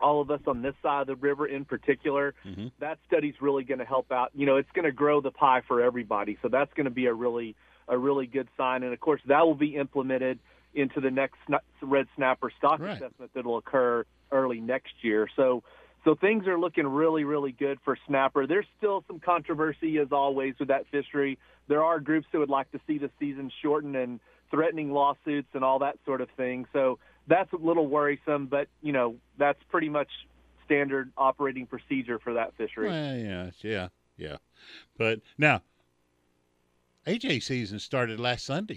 all of us on this side of the river in particular. That study's really going to help out. You know, it's going to grow the pie for everybody, so that's going to be a really a really good sign. And of course, that will be implemented into the next red snapper stock assessment that will occur early next year. So so things are looking really, really good for snapper. There's still some controversy, as always, with that fishery. There are groups that would like to see the season shortened and threatening lawsuits and all that sort of thing. So that's a little worrisome, but you know that's pretty much standard operating procedure for that fishery. Well, yeah, yeah, yeah. But now, AJ season started last Sunday.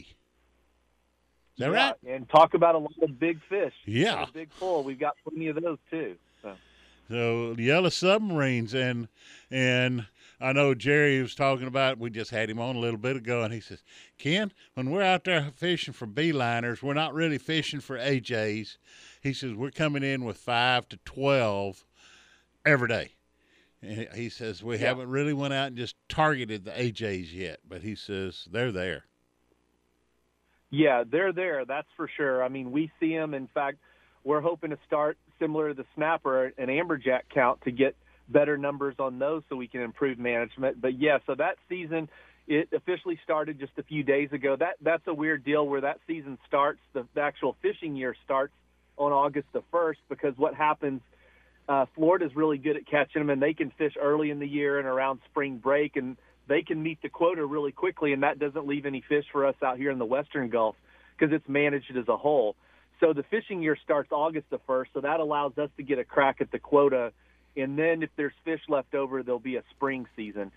Is that Yeah, right? And talk about a lot of big fish. Yeah. Big pull. We've got plenty of those too. So. So yellow submarines and and I know Jerry was talking about. We just had him on a little bit ago, and he says, "Ken, when we're out there fishing for beeliners, we're not really fishing for AJs." He says we're coming in with five to twelve every day. And he says we Yeah. haven't really went out and just targeted the AJs yet, but he says they're there. Yeah, they're there. That's for sure. I mean, we see them. In fact, we're hoping to start similar to the snapper, an amberjack count to get better numbers on those so we can improve management. But yeah, so that season it officially started just a few days ago. That that's a weird deal where that season starts. The, the actual fishing year starts on August the first because what happens. Uh, Florida's really good at catching them, and they can fish early in the year and around spring break, and they can meet the quota really quickly, and that doesn't leave any fish for us out here in the Western Gulf because it's managed as a whole. So the fishing year starts August the 1st, so that allows us to get a crack at the quota. And then if there's fish left over, there'll be a spring season.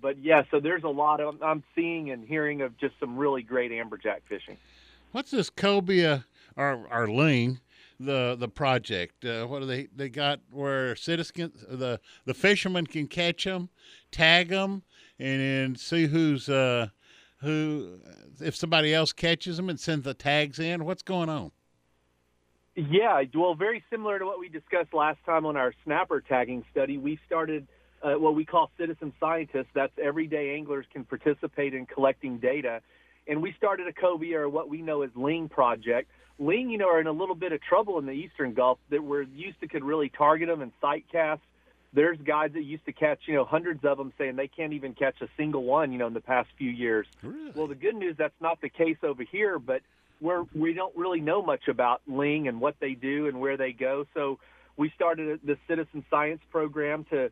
But yeah, so there's a lot of, I'm seeing and hearing of just some really great amberjack fishing. What's this cobia or ling? The the project. Uh, what do they they got where citizens the the fishermen can catch them, tag them, and then see who's uh who if somebody else catches them and sends the tags in. What's going on? Yeah, well, very similar to what we discussed last time on our snapper tagging study. We started uh, what we call citizen scientists. That's everyday anglers can participate in collecting data. And we started a cobia, or what we know as Ling project. Ling, you know, are in a little bit of trouble in the Eastern Gulf that we're used to could really target them and sight cast. There's guys that used to catch, you know, hundreds of them saying they can't even catch a single one, you know, in the past few years. Really? Well, the good news that's not the case over here, but we're we don't really know much about Ling and what they do and where they go. So we started the citizen science program to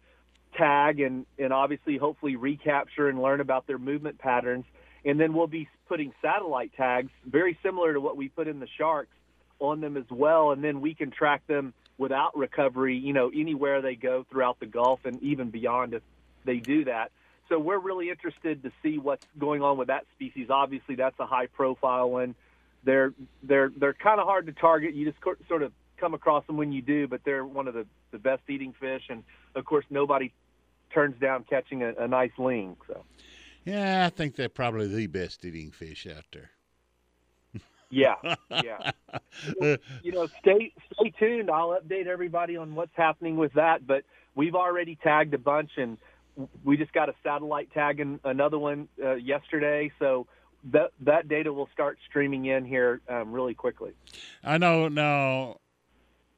tag and and obviously hopefully recapture and learn about their movement patterns. And then we'll be putting satellite tags very similar to what we put in the sharks on them as well. And then we can track them without recovery, you know, anywhere they go throughout the Gulf and even beyond if they do that. so we're really interested to see what's going on with that species. Obviously, that's a high profile one. They're they're they're kind of hard to target. You just co- sort of come across them when you do, but they're one of the the best eating fish, and of course, nobody turns down catching a, a nice ling. So Yeah, I think they're probably the best eating fish out there. yeah, [LAUGHS] yeah. you know, stay stay tuned. I'll update everybody on what's happening with that. But we've already tagged a bunch, and we just got a satellite tag and another one uh, yesterday. So that that data will start streaming in here um, really quickly. I know now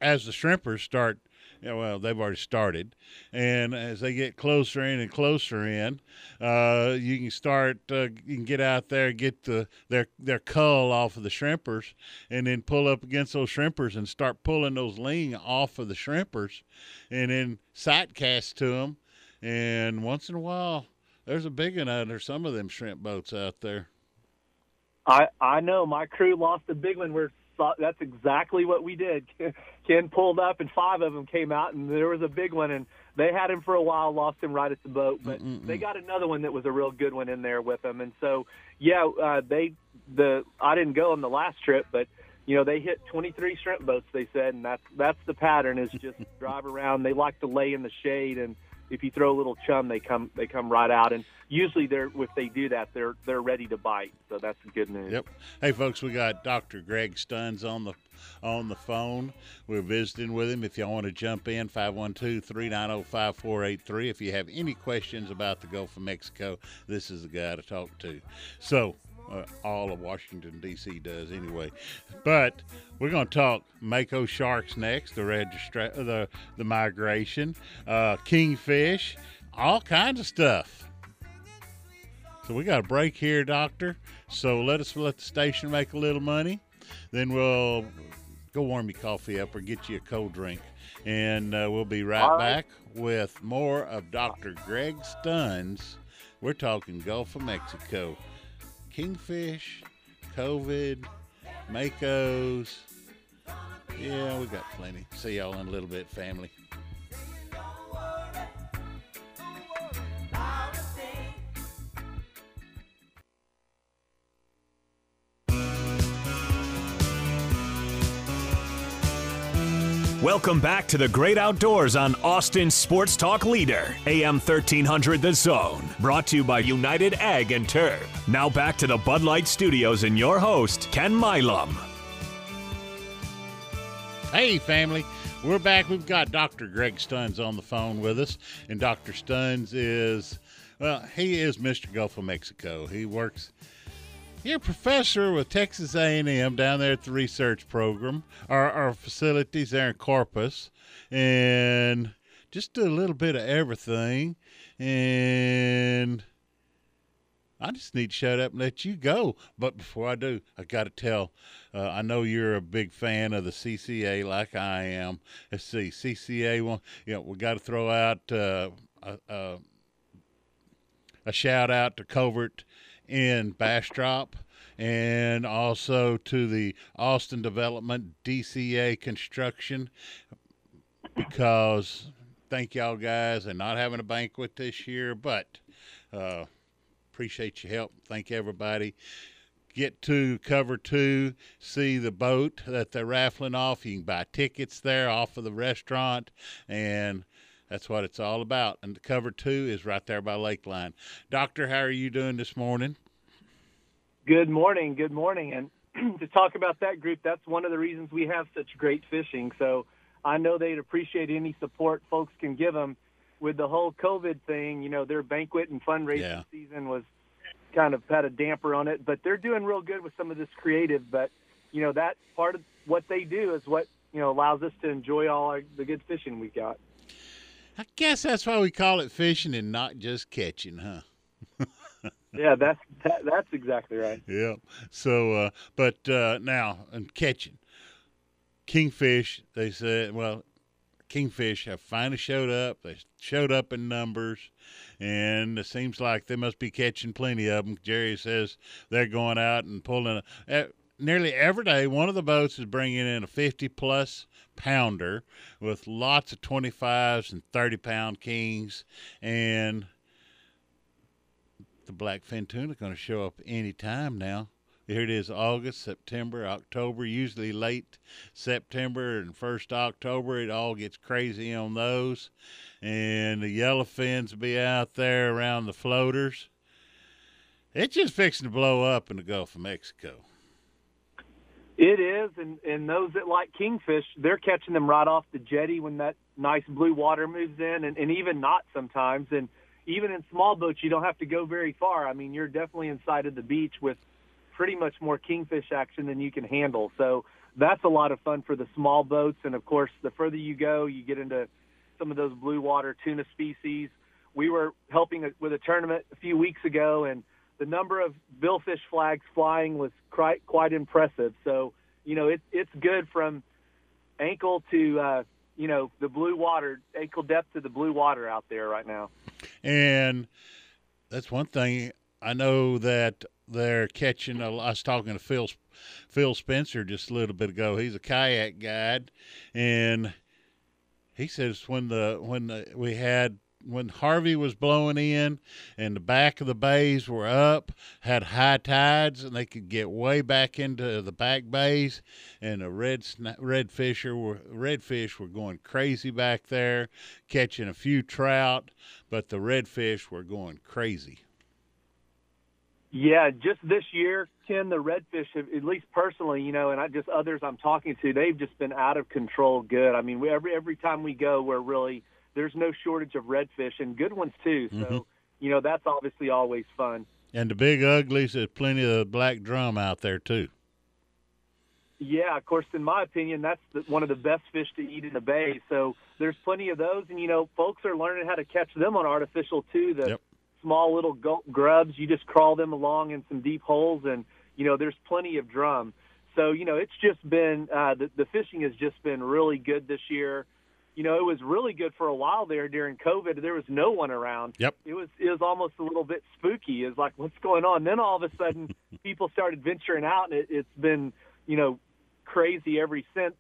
as the shrimpers start yeah, well, they've already started, and as they get closer in and closer in, uh, you can start. Uh, you can get out there, get the their their cull off of the shrimpers, and then pull up against those shrimpers and start pulling those ling off of the shrimpers, and then sight cast to them. And once in a while, there's a big one under some of them shrimp boats out there. I I know my crew lost a big one. We're that's exactly what we did. [LAUGHS] Ken pulled up, and five of them came out, and there was a big one, and they had him for a while, lost him right at the boat, but they got another one that was a real good one in there with them, and so yeah, uh, they the I didn't go on the last trip, but you know they hit 23 shrimp boats. They said, and that's that's the pattern is just [LAUGHS] drive around. They like to lay in the shade, and if you throw a little chum, they come they come right out, and usually they're if they do that, they're they're ready to bite. So that's good news. Yep. Hey, folks, we got Dr. Greg Stunz on the on the phone. We're visiting with him. If y'all want to jump in, 512-390-5483. If you have any questions about the Gulf of Mexico, this is the guy to talk to. So, uh, all of Washington D.C. does anyway. But we're going to talk Mako sharks next. The registra- the the migration, uh, kingfish, all kinds of stuff. So we got a break here, Doctor. So let us let the station make a little money. Then we'll go warm your coffee up or get you a cold drink. And uh, we'll be right, right. back with more of Dr. Greg Stunz. We're talking Gulf of Mexico. Kingfish, COVID, Makos. Yeah, we got plenty. See y'all in a little bit, family. Welcome back to the great outdoors on Austin Sports Talk Leader, AM 1300 The Zone. Brought to you by United Ag and Turf. Now back to the Bud Light Studios and your host, Ken Milam. Hey, family. We're back. We've got Dr. Greg Stunz on the phone with us. And Dr. Stunz is, well, he is Mr. Gulf of Mexico. He works, he's a professor with Texas A&M down there at the research program, our, our facilities there in Corpus. And just a little bit of everything. And I just need to shut up and let you go. But before I do, I got to tell. Uh, I know you're a big fan of the CCA, like I am. Let's see, CCA. One, you know, we got to throw out uh, a, a, a shout out to Covert in Bastrop, and also to the Austin Development DCA Construction, because thank y'all guys and not having a banquet this year, but. Uh, appreciate your help. Thank everybody. Get to cover two, see the boat that they're raffling off. You can buy tickets there off of the restaurant, and that's what it's all about. And the cover two is right there by Lakeline. Doctor, how are you doing this morning? Good morning. Good morning. And [CLEARS THROAT] to talk about that group, that's one of the reasons we have such great fishing. So I know they'd appreciate any support folks can give them with the whole COVID thing. You know, their banquet and fundraising Yeah. season was kind of had a damper on it, but they're doing real good with some of this creative. But you know, that part of what they do is what you know allows us to enjoy all our, the good fishing we got. I guess that's why we call it fishing and not just catching, huh? [LAUGHS] Yeah, that's that, that's exactly right. Yeah. So, uh, but uh, now and catching kingfish, they said, well, kingfish have finally showed up. They showed up in numbers, and it seems like they must be catching plenty of them. Jerry says they're going out and pulling. A, eh, Nearly every day, one of the boats is bringing in a 50 plus pounder with lots of 25s and 30 pound kings. And the blackfin tuna are going to show up any time now. Here it is August, September, October, usually late September and first October. It all gets crazy on those. And the yellowfins be out there around the floaters. It's just fixing to blow up in the Gulf of Mexico. It is, and and those that like kingfish, they're catching them right off the jetty when that nice blue water moves in, and, and even not sometimes. And even in small boats, you don't have to go very far. I mean, you're definitely inside of the beach with pretty much more kingfish action than you can handle. So that's a lot of fun for the small boats. And of course, the further you go, you get into some of those blue water tuna species. We were helping with a tournament a few weeks ago, and the number of billfish flags flying was quite quite impressive. So you know, it, it's good from ankle to uh, you know the blue water, ankle depth to the blue water out there right now. And that's one thing I know that they're catching. A, I was talking to Phil Phil Spencer just a little bit ago. He's a kayak guide, and he says when the when the, we had when Harvey was blowing in and the back of the bays were up, had high tides, and they could get way back into the back bays, and the red redfisher were redfish were going crazy back there, catching a few trout, but the redfish were going crazy. Yeah, just this year, Ken, the redfish, at least personally, you know, and I just others I'm talking to, they've just been out of control. Good. I mean, we, every every time we go, we're really there's no shortage of redfish and good ones too. So, Mhm. you know, that's obviously always fun. And the big uglies, there's plenty of black drum out there too. Yeah, of course, in my opinion, that's the, one of the best fish to eat in the bay. So there's plenty of those, and you know, folks are learning how to catch them on artificial too. The small little grubs, you just crawl them along in some deep holes, and you know, there's plenty of drum. So you know, it's just been uh, the the fishing has just been really good this year. You know, it was really good for a while there during COVID. There was no one around. Yep. It was it was almost a little bit spooky. It's like, what's going on? Then all of a sudden, [LAUGHS] people started venturing out, and it, it's been you know crazy every since.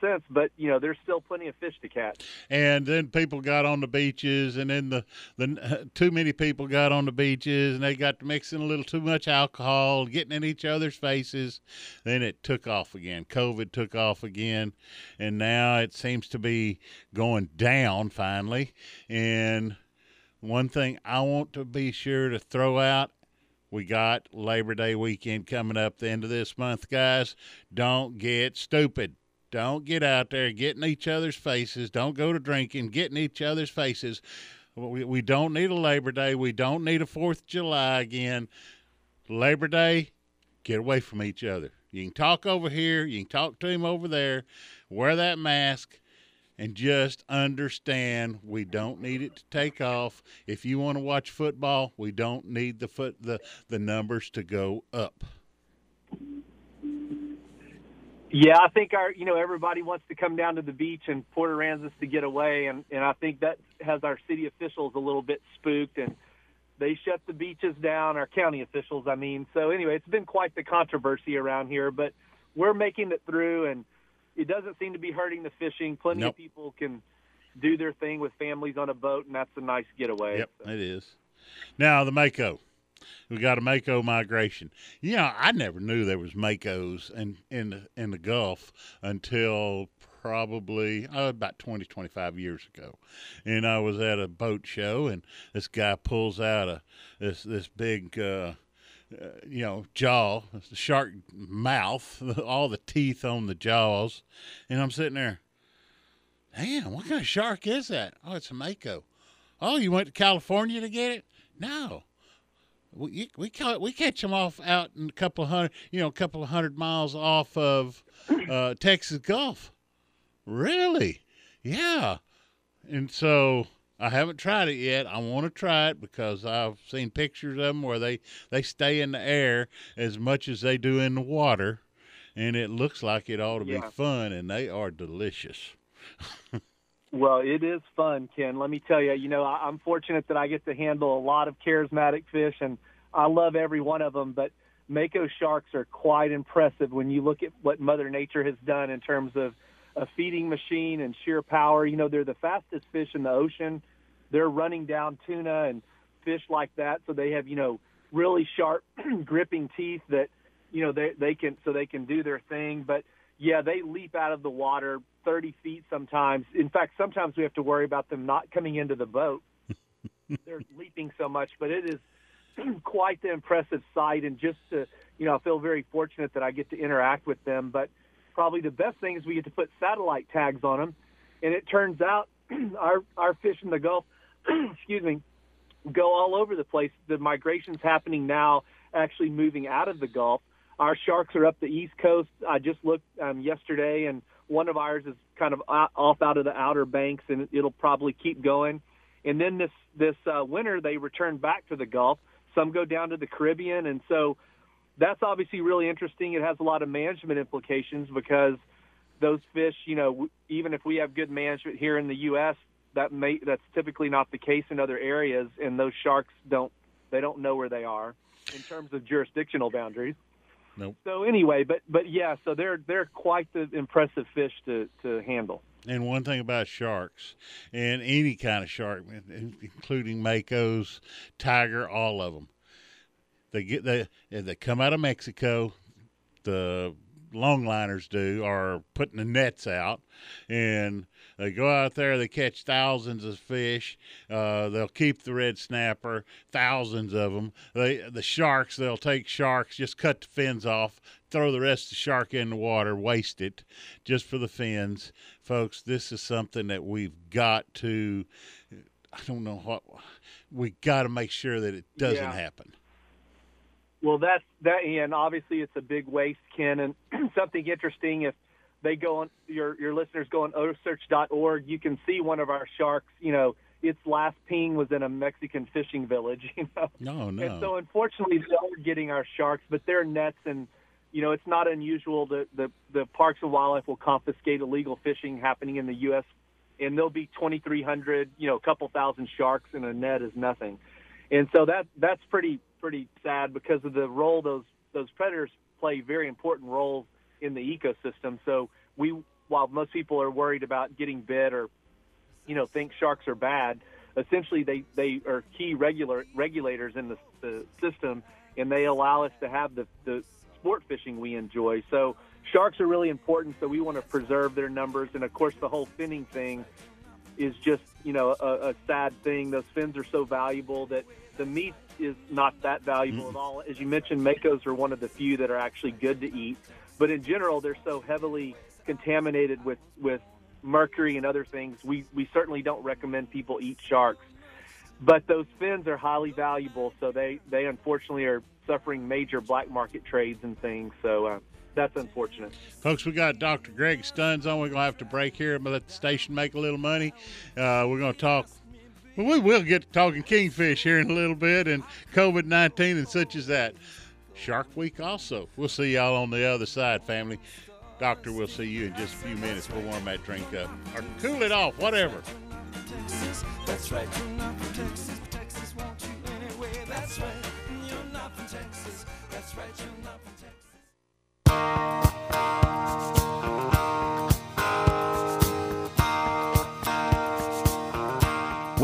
Since, but you know, there's still plenty of fish to catch. and then people got on the beaches, and then the the [LAUGHS] too many people got on the beaches, and they got to mixing a little too much alcohol, getting in each other's faces. Then it took off again. COVID took off again, and now it seems to be going down finally. And one thing I want to be sure to throw out. We got Labor Day weekend coming up the end of this month, guys. Don't get stupid. Don't get out there, get in each other's faces. Don't go to drinking, get in each other's faces. We, we don't need a Labor Day. We don't need a Fourth of July again. Labor Day, get away from each other. You can talk over here, you can talk to him over there. Wear that mask and just understand we don't need it to take off. If you want to watch football, we don't need the foot the, the numbers to go up. Yeah, I think our you know everybody wants to come down to the beach and Port Aransas to get away, and and I think that has our city officials a little bit spooked, and they shut the beaches down. Our county officials, I mean. So anyway, it's been quite the controversy around here, but we're making it through, and it doesn't seem to be hurting the fishing. Plenty Nope. of people can do their thing with families on a boat, and that's a nice getaway. Yep, it is. Now the Mako. We got a Mako migration. You know, I never knew there was Makos in in the, in the Gulf until probably oh, about 20, 25 years ago. And I was at a boat show, and this guy pulls out a this this big. Uh, uh, you know, jaw, shark mouth, [LAUGHS] all the teeth on the jaws, and I'm sitting there. Damn, what kind of shark is that? Oh, it's a mako. Oh, you went to California to get it? No. We we ca- we catch them off out in a couple of hundred, you know, a couple of hundred miles off of uh, [LAUGHS] Texas Gulf. Really? Yeah. And so I haven't tried it yet. I want to try it because I've seen pictures of them where they they stay in the air as much as they do in the water, and it looks like it ought to Yeah. be fun, and they are delicious. [LAUGHS] Well, it is fun, Ken. Let me tell you, you know, I'm fortunate that I get to handle a lot of charismatic fish, and I love every one of them. But Mako sharks are quite impressive when you look at what Mother Nature has done in terms of a feeding machine and sheer power. You know, they're the fastest fish in the ocean. They're running down tuna and fish like that, so they have you know really sharp [CLEARS THROAT] gripping teeth that you know they they can so they can do their thing. But yeah, they leap out of the water 30 feet sometimes. In fact, sometimes we have to worry about them not coming into the boat. [LAUGHS] They're leaping so much, but it is [CLEARS THROAT] quite the impressive sight. And just to, you know, I feel very fortunate that I get to interact with them. But probably the best thing is we get to put satellite tags on them. And it turns out [CLEARS THROAT] our our fish in the Gulf, [CLEARS THROAT] excuse me, go all over the place. The migration's happening now, actually moving out of the Gulf. Our sharks are up the East Coast. I just looked um, yesterday, and one of ours is kind of off out of the outer banks, and it'll probably keep going. And then this this uh, winter, they return back to the Gulf. Some go down to the Caribbean, and so that's obviously really interesting. It has a lot of management implications because those fish, you know, even if we have good management here in the U.S., that may that's typically not the case in other areas, and those sharks don't they don't know where they are in terms of jurisdictional boundaries. Nope. So anyway, but but yeah, so they're they're quite the impressive fish to to handle. And one thing about sharks, and any kind of shark, including makos, tiger, all of them, they get they they come out of Mexico. The longliners do are putting the nets out, and they go out there. They catch thousands of fish. Uh, they'll keep the red snapper, thousands of them. They the sharks. They'll take sharks, just cut the fins off, throw the rest of the shark in the water, waste it, just for the fins, folks. This is something that we've got to. I don't know what we got to make sure that it doesn't Yeah. happen. Well, that's that, and obviously it's a big waste, Ken. And [CLEARS THROAT] something interesting, if they go on your your listeners go on ocearch.org, you can see one of our sharks. You know, its last ping was in a Mexican fishing village. [LAUGHS] You know, No, no. and so unfortunately they are getting our sharks, but they're nets and. You know, it's not unusual that the, the Parks and Wildlife will confiscate illegal fishing happening in the U.S. and there'll be 2,300, you know, a couple thousand sharks in a net is nothing, and so that that's pretty pretty sad because of the role those those predators play very important roles in the ecosystem. So we, while most people are worried about getting bit or, you know, think sharks are bad, essentially they they are key regular regulators in the, the system, and they allow us to have the the sport fishing we enjoy. So sharks are really important. So we want to preserve their numbers, and of course the whole finning thing is just you know a, a sad thing. Those fins are so valuable that the meat is not that valuable at all. As you mentioned, makos are one of the few that are actually good to eat, but in general they're so heavily contaminated with with mercury and other things. We we certainly don't recommend people eat sharks. But those fins are highly valuable, so they they unfortunately are suffering major black market trades and things. So uh, that's unfortunate. Folks, we got Dr. Greg Stunz on. We're going to have to break here and let the station make a little money. Uh, we're going to talk. Well, we will get to talking kingfish here in a little bit and COVID 19 and such as that. Shark Week also. We'll see y'all on the other side, family. Doctor, we'll see you in just a few minutes. We'll warm that drink up or cool it off, whatever. That's right. You're not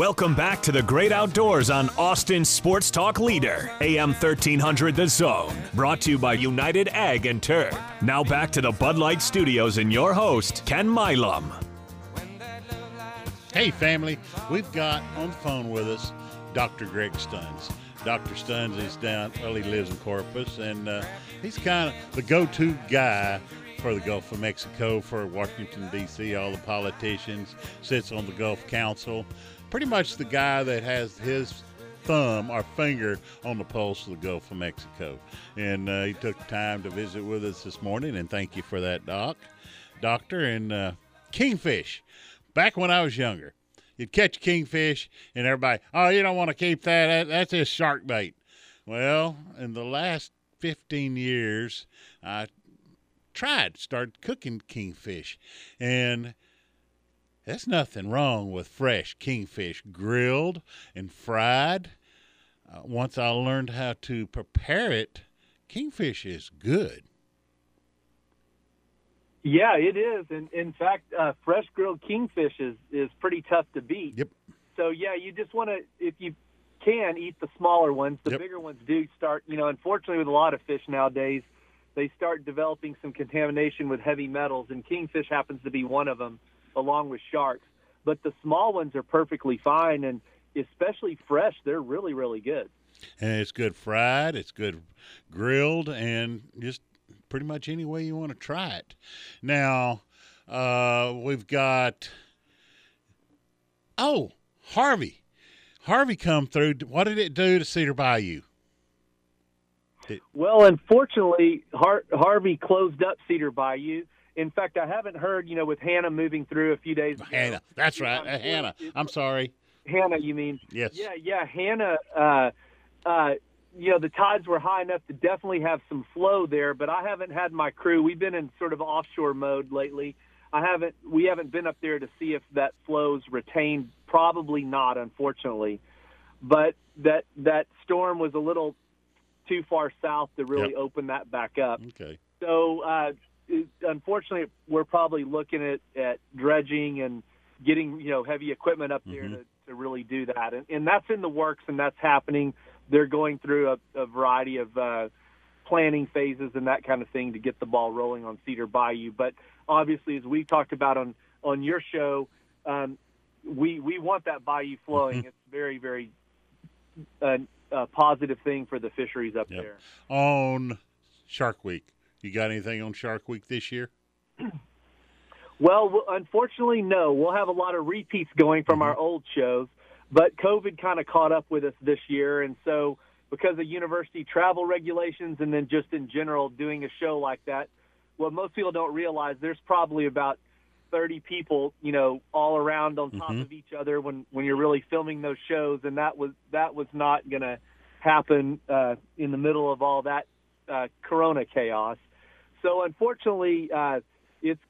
Welcome back to the great outdoors on Austin Sports Talk Leader, AM 1300 The Zone. Brought to you by United Ag and Turf. Now back to the Bud Light Studios and your host, Ken Milam. Hey, family, we've got on the phone with us Dr. Greg Stunz. Dr. Stunz is down, well, he lives in Corpus, and uh, he's kind of the go to guy for the Gulf of Mexico, for Washington, D.C., all the politicians, sits on the Gulf Council. Pretty much the guy that has his thumb or finger on the pulse of the Gulf of Mexico. And uh, he took time to visit with us this morning, and thank you for that, Doc. Doctor, and uh, kingfish. Back when I was younger, you'd catch kingfish, and everybody, oh, you don't want to keep that. that that's just shark bait. Well, in the last 15 years, I tried, started cooking kingfish, and there's nothing wrong with fresh kingfish grilled and fried. Uh, once I learned how to prepare it, kingfish is good. Yeah, it is. And in fact, uh, fresh grilled kingfish is, is pretty tough to beat. Yep. So yeah, you just want to if you can eat the smaller ones. The Yep. bigger ones do start, you know, unfortunately with a lot of fish nowadays, they start developing some contamination with heavy metals, and kingfish happens to be one of them, along with sharks. But the small ones are perfectly fine, and especially fresh, they're really, really good. and it's good fried, it's good grilled, and just pretty much any way you want to try it. Now, uh, we've got oh Harvey, Harvey come through. What did it do to Cedar Bayou? Well, unfortunately, Har- Harvey closed up Cedar Bayou. In fact, I haven't heard, you know, with Hanna moving through a few days ago. Hanna, that's right, uh, Hanna. I'm sorry. Hanna, you mean? Yes. Yeah, yeah. Hanna, uh, uh, you know, the tides were high enough to definitely have some flow there, but I haven't had my crew. We've been in sort of offshore mode lately. I haven't. We haven't been up there to see if that flow's retained. Probably not, unfortunately. But that that storm was a little too far south to really Yep. open that back up. Okay. So, uh, it- unfortunately, we're probably looking at, at dredging and getting you know heavy equipment up there to, to really do that, and, and that's in the works and that's happening. They're going through a, a variety of uh, planning phases and that kind of thing to get the ball rolling on Cedar Bayou. But obviously, as we talked about on on your show, um, we we want that bayou flowing. It's very very uh, a positive thing for the fisheries up Yep. there. On Shark Week, you got anything on Shark Week this year? Well, unfortunately, no. We'll have a lot of repeats going from our old shows, but COVID kind of caught up with us this year, and so because of university travel regulations and then just in general doing a show like that, what most people don't realize there's probably about 30 people, you know, all around on top Mhm. of each other when when you're really filming those shows, and that was that was not going to happen uh, in the middle of all that uh, Corona chaos. So unfortunately, uh, it's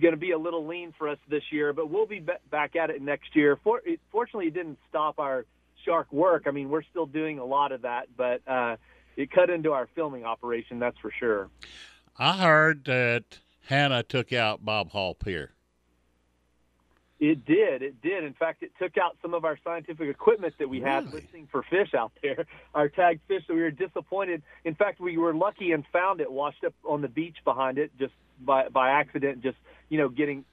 going to be a little lean for us this year, but we'll be back at it next year. For, it, fortunately, it didn't stop our shark work. I mean, we're still doing a lot of that, but uh, it cut into our filming operation, that's for sure. I heard that Hanna took out Bob Hall Pier. It did. It did. In fact, it took out some of our scientific equipment that we had Really? listening for fish out there, [LAUGHS] our tagged fish. So we were disappointed. In fact, we were lucky and found it washed up on the beach behind it just by by accident. Just you know, getting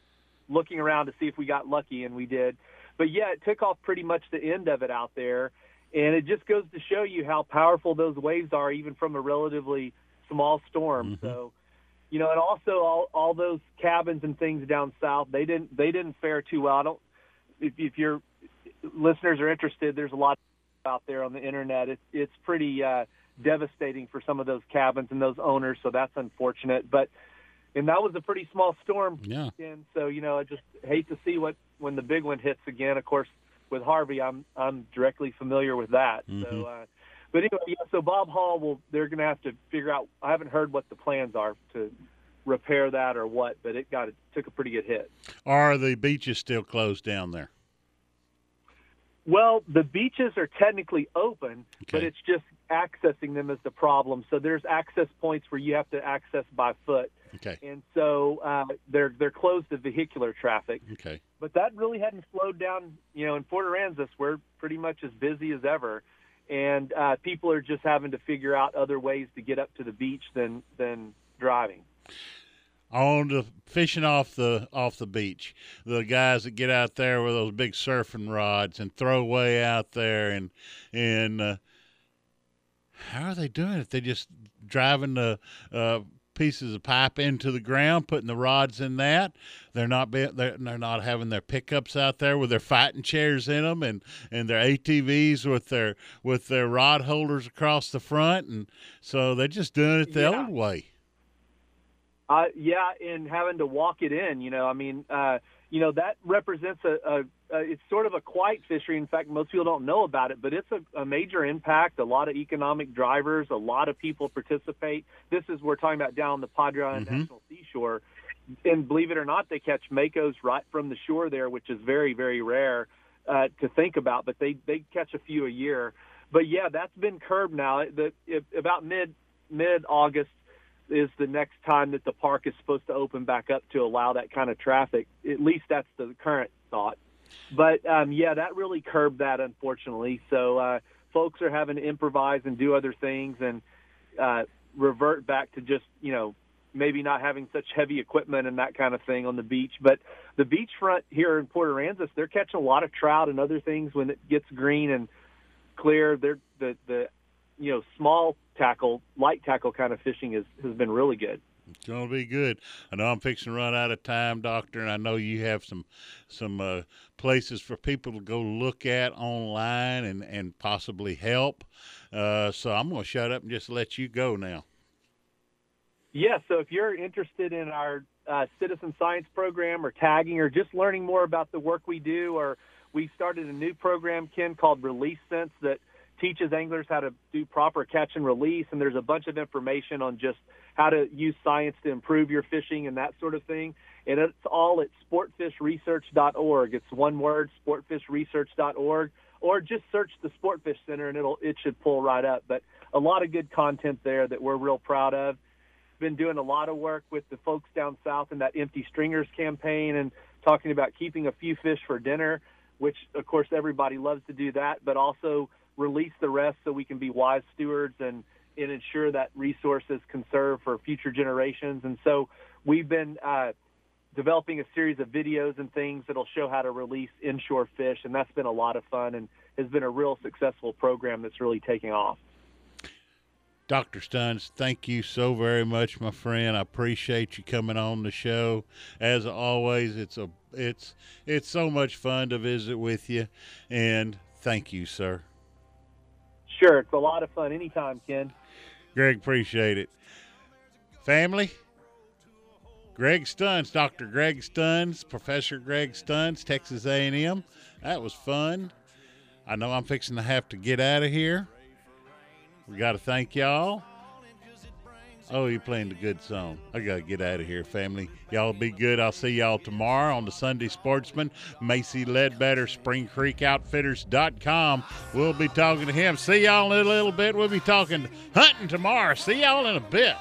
looking around to see if we got lucky, and we did. But yeah, it took off pretty much the end of it out there, and it just goes to show you how powerful those waves are, even from a relatively small storm. Mm-hmm. So you know, and also all all those cabins and things down south, they didn't they didn't fare too well. I don't if if your listeners are interested, there's a lot out there on the internet. It's it's pretty uh, devastating for some of those cabins and those owners, so that's unfortunate. But and that was a pretty small storm. Yeah. And so you know, I just hate to see what when the big one hits again. Of course, with Harvey, I'm I'm directly familiar with that. So. Mhm. Uh, but anyway, yeah, so Bob Hall will they're going to have to figure out. I haven't heard what the plans are to repair that or what, but it got it took a pretty good hit. Are the beaches still closed down there? Well, the beaches are technically open, but it's just accessing them is the problem. So there's access points where you have to access by foot, Okay. and so uh, they're they're closed to vehicular traffic. Okay. But that really hadn't slowed down. You know, in Port Aransas, we're pretty much as busy as ever, and uh, people are just having to figure out other ways to get up to the beach than than driving. On the fishing off the off the beach, the guys that get out there with those big surfing rods and throw way out there, and and uh, how are they doing it? They just driving the uh, pieces of pipe into the ground, putting the rods in that. They're not be, they're, they're not having their pickups out there with their fighting chairs in them, and and their ATVs with their with their rod holders across the front, and so they're just doing it the Yeah. old way. Uh, yeah, and having to walk it in, you know, I mean, uh, you know, that represents a, a, a, it's sort of a quiet fishery. In fact, most people don't know about it, but it's a, a major impact. A lot of economic drivers, a lot of people participate. This is, we're talking about down the Padre Mhm. National Seashore. And believe it or not, they catch makos right from the shore there, which is very, very rare uh, to think about, but they, they catch a few a year. But yeah, that's been curbed now. The, if, about mid, mid August, is the next time that the park is supposed to open back up to allow that kind of traffic. At least that's the current thought. But um, yeah, that really curbed that, unfortunately. So uh, folks are having to improvise and do other things and uh, revert back to just you know maybe not having such heavy equipment and that kind of thing on the beach. But the beachfront here in Port Aransas, they're catching a lot of trout and other things when it gets green and clear. They're the the you know small tackle, light tackle kind of fishing is has been really good. It's gonna be good. I know I'm fixing to run out of time, Doctor, and I know you have some some uh, places for people to go look at online and and possibly help. Uh, so I'm gonna shut up and just let you go now. Yeah, so if you're interested in our uh, citizen science program or tagging or just learning more about the work we do, or we started a new program, Ken, called Release Sense that teaches anglers how to do proper catch and release. And there's a bunch of information on just how to use science to improve your fishing and that sort of thing. And it's all at sportfishresearch.org. It's one word, sportfishresearch.org, or just search the Sportfish Center and it'll it should pull right up. But a lot of good content there that we're real proud of been doing a lot of work with the folks down south in that empty stringers campaign and talking about keeping a few fish for dinner, which of course everybody loves to do that, but also release the rest so we can be wise stewards and, and ensure that resources is conserved for future generations. And so we've been uh, developing a series of videos and things that'll show how to release inshore fish, and that's been a lot of fun and has been a real successful program that's really taking off. Dr. Stunz, thank you so very much, my friend. I appreciate you coming on the show. As always, it's a it's it's so much fun to visit with you, and thank you, sir. Sure, it's a lot of fun anytime, Ken. Greg, appreciate it. Family, Greg Stunz, Dr. Greg Stunz, Professor Greg Stunz, Texas A&M. That was fun. I know I'm fixing to have to get out of here. We got to thank y'all. Oh, you're playing the good song. I got to get out of here, family. Y'all be good. I'll see y'all tomorrow on the Sunday Sportsman. Macy Ledbetter, Spring Creek Outfitters.com. We'll be talking to him. See y'all in a little bit. We'll be talking hunting tomorrow. See y'all in a bit.